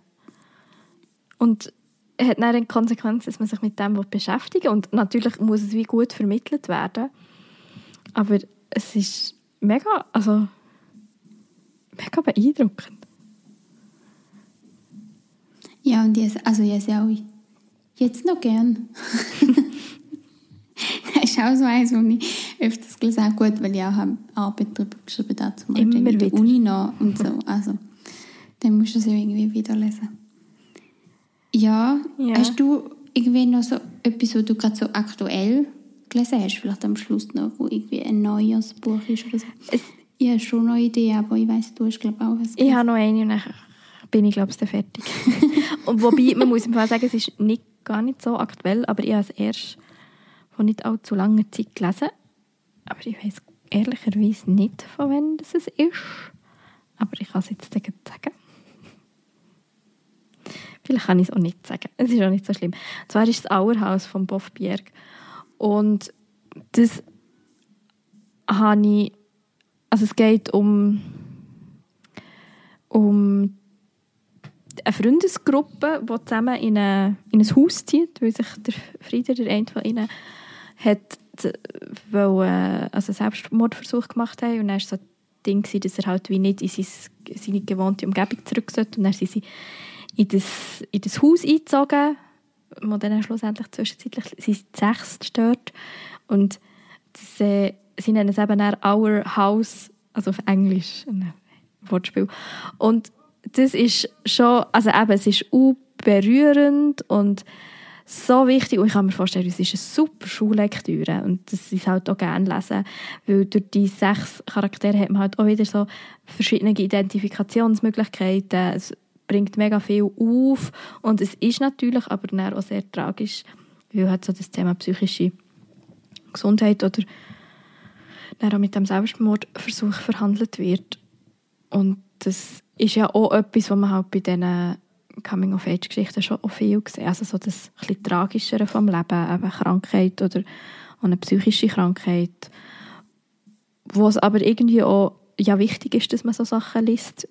Und es hat dann eine Konsequenz, dass man sich mit dem beschäftigen will. Und natürlich muss es wie gut vermittelt werden. Aber es ist mega, also mega beeindruckend. Ja, und jetzt, also jetzt auch jetzt noch gern. das ist auch so eins, wo ich öfters gelesen habe, gut, weil ich auch Arbeit darüber geschrieben habe, zum Beispiel in der. Uni noch und so. Also, dann musst du es ja irgendwie wieder lesen. Ja, Ja. hast du irgendwie noch so etwas, was du gerade so aktuell gelesen hast, vielleicht am Schluss noch, wo irgendwie ein neues Buch ist oder so? Es- ich habe schon noch Ideen, aber ich weiss, du hast glaube ich auch was Ich habe noch eine und dann bin ich, glaube ich, fertig. [laughs] und wobei, man muss im Fall sagen, es ist nicht, gar nicht so aktuell, aber ich habe es erst vor nicht allzu langer Zeit gelesen. Aber ich weiß ehrlicherweise nicht, von das es ist. Aber ich kann es jetzt sagen. Vielleicht kann ich es auch nicht sagen. Es ist auch nicht so schlimm. Und zwar ist das Auerhaus von Boff Bjerg. Und das habe ich... Also es geht um um eine Freundesgruppe, die zusammen in, eine, in ein Haus zieht, weil sich der Frieder, der eine von ihnen, hat weil, äh, also einen Selbstmordversuch gemacht haben und dann war so ein Ding, dass er halt wie nicht in sein, seine gewohnte Umgebung zurück sollte. Und dann sind sie in das, in das Haus eingezogen, wo dann schlussendlich zwischenzeitlich sie sind sechs dort und das, äh, sie nennen es eben auch Our House, also auf Englisch, ein Wortspiel. Und das ist schon, also eben, es ist berührend und so wichtig. Und ich kann mir vorstellen, es ist eine super Schullektüre und das ist halt auch gerne lesen, weil durch die sechs Charaktere hat man halt auch wieder so verschiedene Identifikationsmöglichkeiten. Es bringt mega viel auf und es ist natürlich aber dann auch sehr tragisch, weil halt so das Thema psychische Gesundheit oder dann auch mit dem Selbstmordversuch verhandelt wird. Und das ist ja auch etwas, was man halt bei diesen Coming-of-Age-Geschichten schon auch viel sieht. Also so das ein Tragischere vom Leben, eben Krankheit oder eine psychische Krankheit. Wo es aber irgendwie auch ja, wichtig ist, dass man so Sachen liest,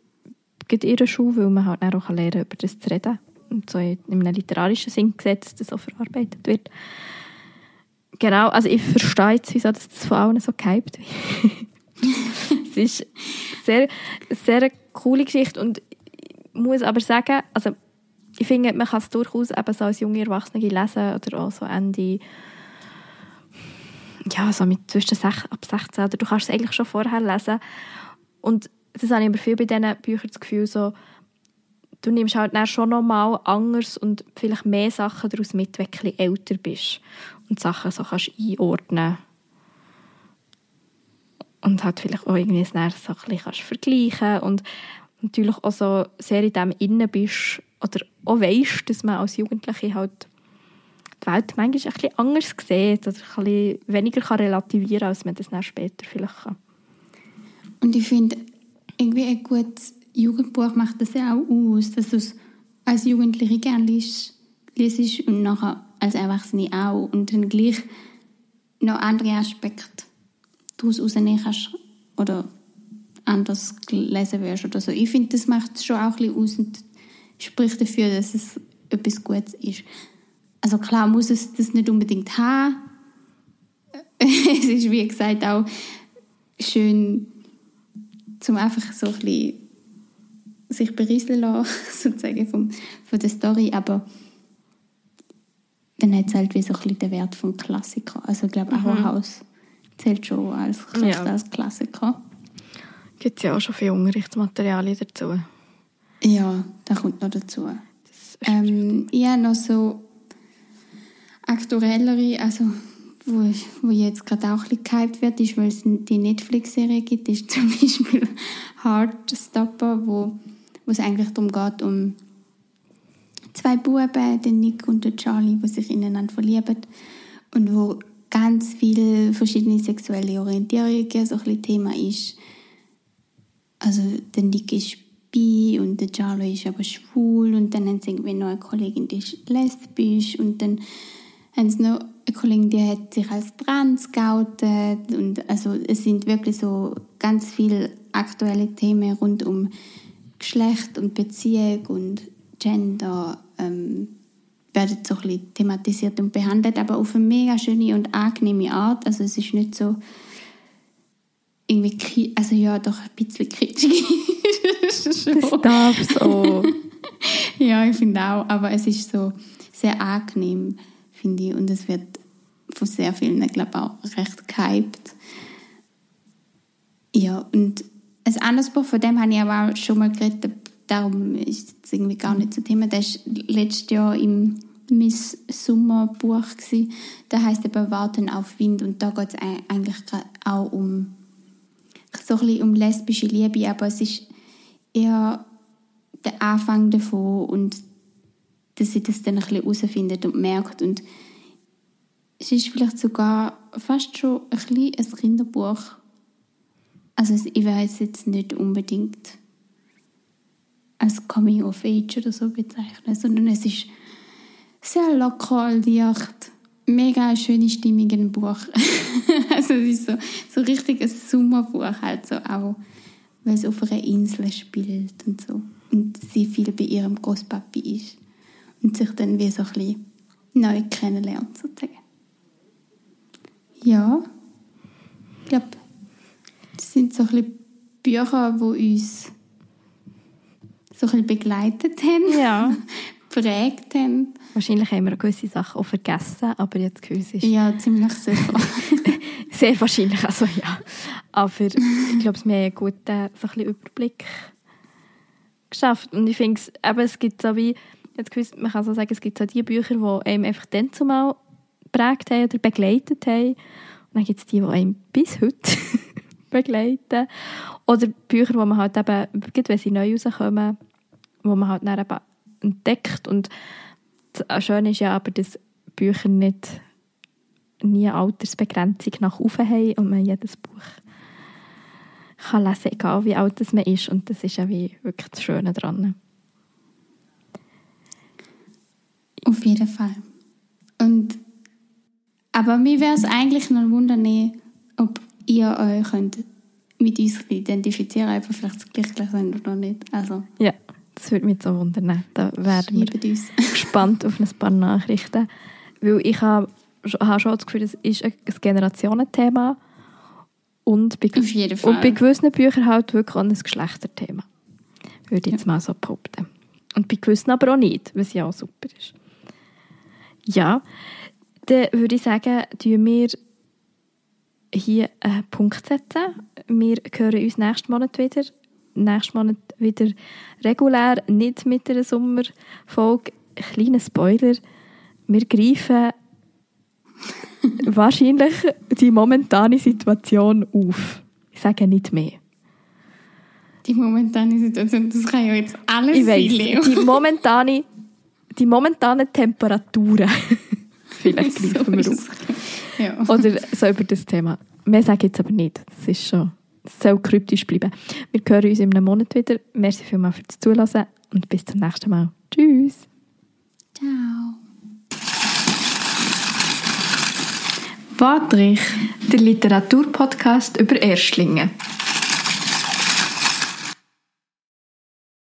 in der Schule, weil man halt auch lernen kann, über das zu reden. Und so in einem literarischen Sinn gesetzt, dass das so verarbeitet wird. Genau, also ich verstehe jetzt, wieso das von allen so gehypt wird. [laughs] es ist sehr, sehr eine coole Geschichte und ich muss aber sagen, also ich finde, man kann es durchaus eben so als junge Erwachsene lesen oder auch so Ende ja, so mit zwischen 6, ab 16 oder du kannst es eigentlich schon vorher lesen. Und das habe ich aber viel bei diesen Büchern das Gefühl, so, du nimmst halt dann schon nochmal anders und vielleicht mehr Sachen daraus mit, wenn du älter bist und Sachen so kannst einordnen und halt vielleicht auch irgendwie so ein bisschen kannst vergleichen und natürlich auch so sehr in dem innen bist oder auch weißt, dass man als Jugendliche halt die Welt manchmal ein bisschen anders sieht oder ein bisschen weniger kann relativieren kann, als man das dann später vielleicht kann. Und ich finde, irgendwie ein gutes Jugendbuch macht das ja auch aus, dass du es als Jugendliche gerne liest, liest und nachher als Erwachsene auch und dann gleich noch andere Aspekte daraus rausnehmen kannst oder anders lesen wirst oder so. Ich finde, das macht es schon auch ein bisschen aus und spricht dafür, dass es etwas Gutes ist. Also klar muss es das nicht unbedingt haben. [laughs] es ist, wie gesagt, auch schön, zum einfach so ein bisschen sich berieseln lassen, [laughs] sozusagen vom, von der Story, aber dann hat es halt wie so ein bisschen den Wert vom Klassiker. Also ich glaube, auch mhm. Haus zählt schon als, ja. als Klassiker. Gibt es ja auch schon viel Unterrichtsmaterialien dazu. Ja, da kommt noch dazu. Ähm, ich habe noch so aktuellere, also wo, wo jetzt gerade auch ein bisschen gehypt wird, ist, weil es die Netflix-Serie gibt, ist [laughs] zum Beispiel Heartstopper, wo, wo es eigentlich darum geht, um zwei Buben, den Nick und den Charlie, die sich ineinander verlieben und wo ganz viele verschiedene sexuelle Orientierungen so ein Thema ist. Also der Nick ist bi und der Charlie ist aber schwul und dann haben sie irgendwie noch eine Kollegin, die ist lesbisch und dann haben sie noch eine Kollegin, die hat sich als trans geoutet und also es sind wirklich so ganz viele aktuelle Themen rund um Geschlecht und Beziehung und Gender ähm, werden so ein bisschen thematisiert und behandelt, aber auf eine mega schöne und angenehme Art. Also es ist nicht so irgendwie, also ja, doch ein bisschen kritisch. das darf so. [laughs] ja, ich finde auch, aber es ist so sehr angenehm, finde ich, und es wird von sehr vielen, glaube ich, auch recht gehypt. Ja, und ein anderes Buch, von dem habe ich aber auch schon mal geredet, darum ist es irgendwie gar nicht so Thema. Das war letztes Jahr im Miss Sommer Buch. Da heißt eben Warten auf Wind und da geht es eigentlich auch um so ein um lesbische Liebe, aber es ist eher der Anfang davon und dass sie das dann ein bisschen herausfindet und merkt und es ist vielleicht sogar fast schon ein bisschen ein Kinderbuch. Also ich weiß jetzt nicht unbedingt als Coming of Age oder so bezeichnen, sondern es ist sehr locker, leicht, mega schöne Stimmung in Buch. [laughs] also es ist so, so richtig ein Sommerbuch halt so auch, weil es auf einer Insel spielt und so und sie viel bei ihrem Großpapi ist und sich dann wie so ein bisschen neu kennenlernt sozusagen. Ja, ich glaube, das sind so ein bisschen Bücher, die uns so ein bisschen begleitet haben. Ja. [laughs] geprägt haben. Wahrscheinlich haben wir auch gewisse Sachen auch vergessen, aber jetzt gewiss ist Ja, ziemlich sicher. [laughs] sehr wahrscheinlich, also ja. Aber ich glaube, wir haben einen guten so ein Überblick geschafft. Und ich finde, es, gibt so wie, jetzt gewiss, man kann so sagen, es gibt so die Bücher, die einem einfach dann zumal geprägt haben oder begleitet haben. Und dann gibt es die, die einem bis heute [laughs] begleiten. Oder Bücher, wo man halt eben, wenn sie neu rauskommen, wo man halt dann eben entdeckt. Und das Schöne ist ja aber, dass Bücher nicht nie eine Altersbegrenzung nach oben haben und man jedes Buch kann lesen, egal wie alt man ist. Und das ist ja wie wirklich das Schöne daran. Auf jeden Fall. Und, aber mir wäre es eigentlich noch wundern, ob ihr euch könnt mit uns identifizieren könnt, ob vielleicht das gleich sind oder nicht. Also, Ja, das würde mich so wundern. Da werden wir uns. [laughs] gespannt auf ein paar Nachrichten. Weil ich habe, habe schon das Gefühl, es ist ein Generationenthema. Und bei, Auf jeden Fall. und bei gewissen Büchern halt wirklich auch ein Geschlechterthema. Würde ich jetzt mal so behaupten. Und bei gewissen aber auch nicht, was ja auch super ist. Ja, dann würde ich sagen, tun wir hier einen Punkt setzen. Wir hören uns nächsten Monat wieder. Nächsten Monat wieder regulär, nicht mit einer Sommerfolge. Kleiner Spoiler. Wir greifen [laughs] wahrscheinlich die momentane Situation auf. Ich sage nicht mehr. Die momentane Situation, das kann ja jetzt alles Ich sein, weiss, Leo. die momentane, die momentanen Temperaturen. [laughs] Vielleicht [laughs] greifen wir So auf. ist es. Ja. Oder so über das Thema. Mehr sage ich jetzt aber nicht. Das ist schon, es soll kryptisch bleiben. Wir hören uns in einem Monat wieder. Merci vielmals fürs Zuhören und bis zum nächsten Mal. Tschüss. Ciao. Wadrich, der Literaturpodcast über Erstlinge.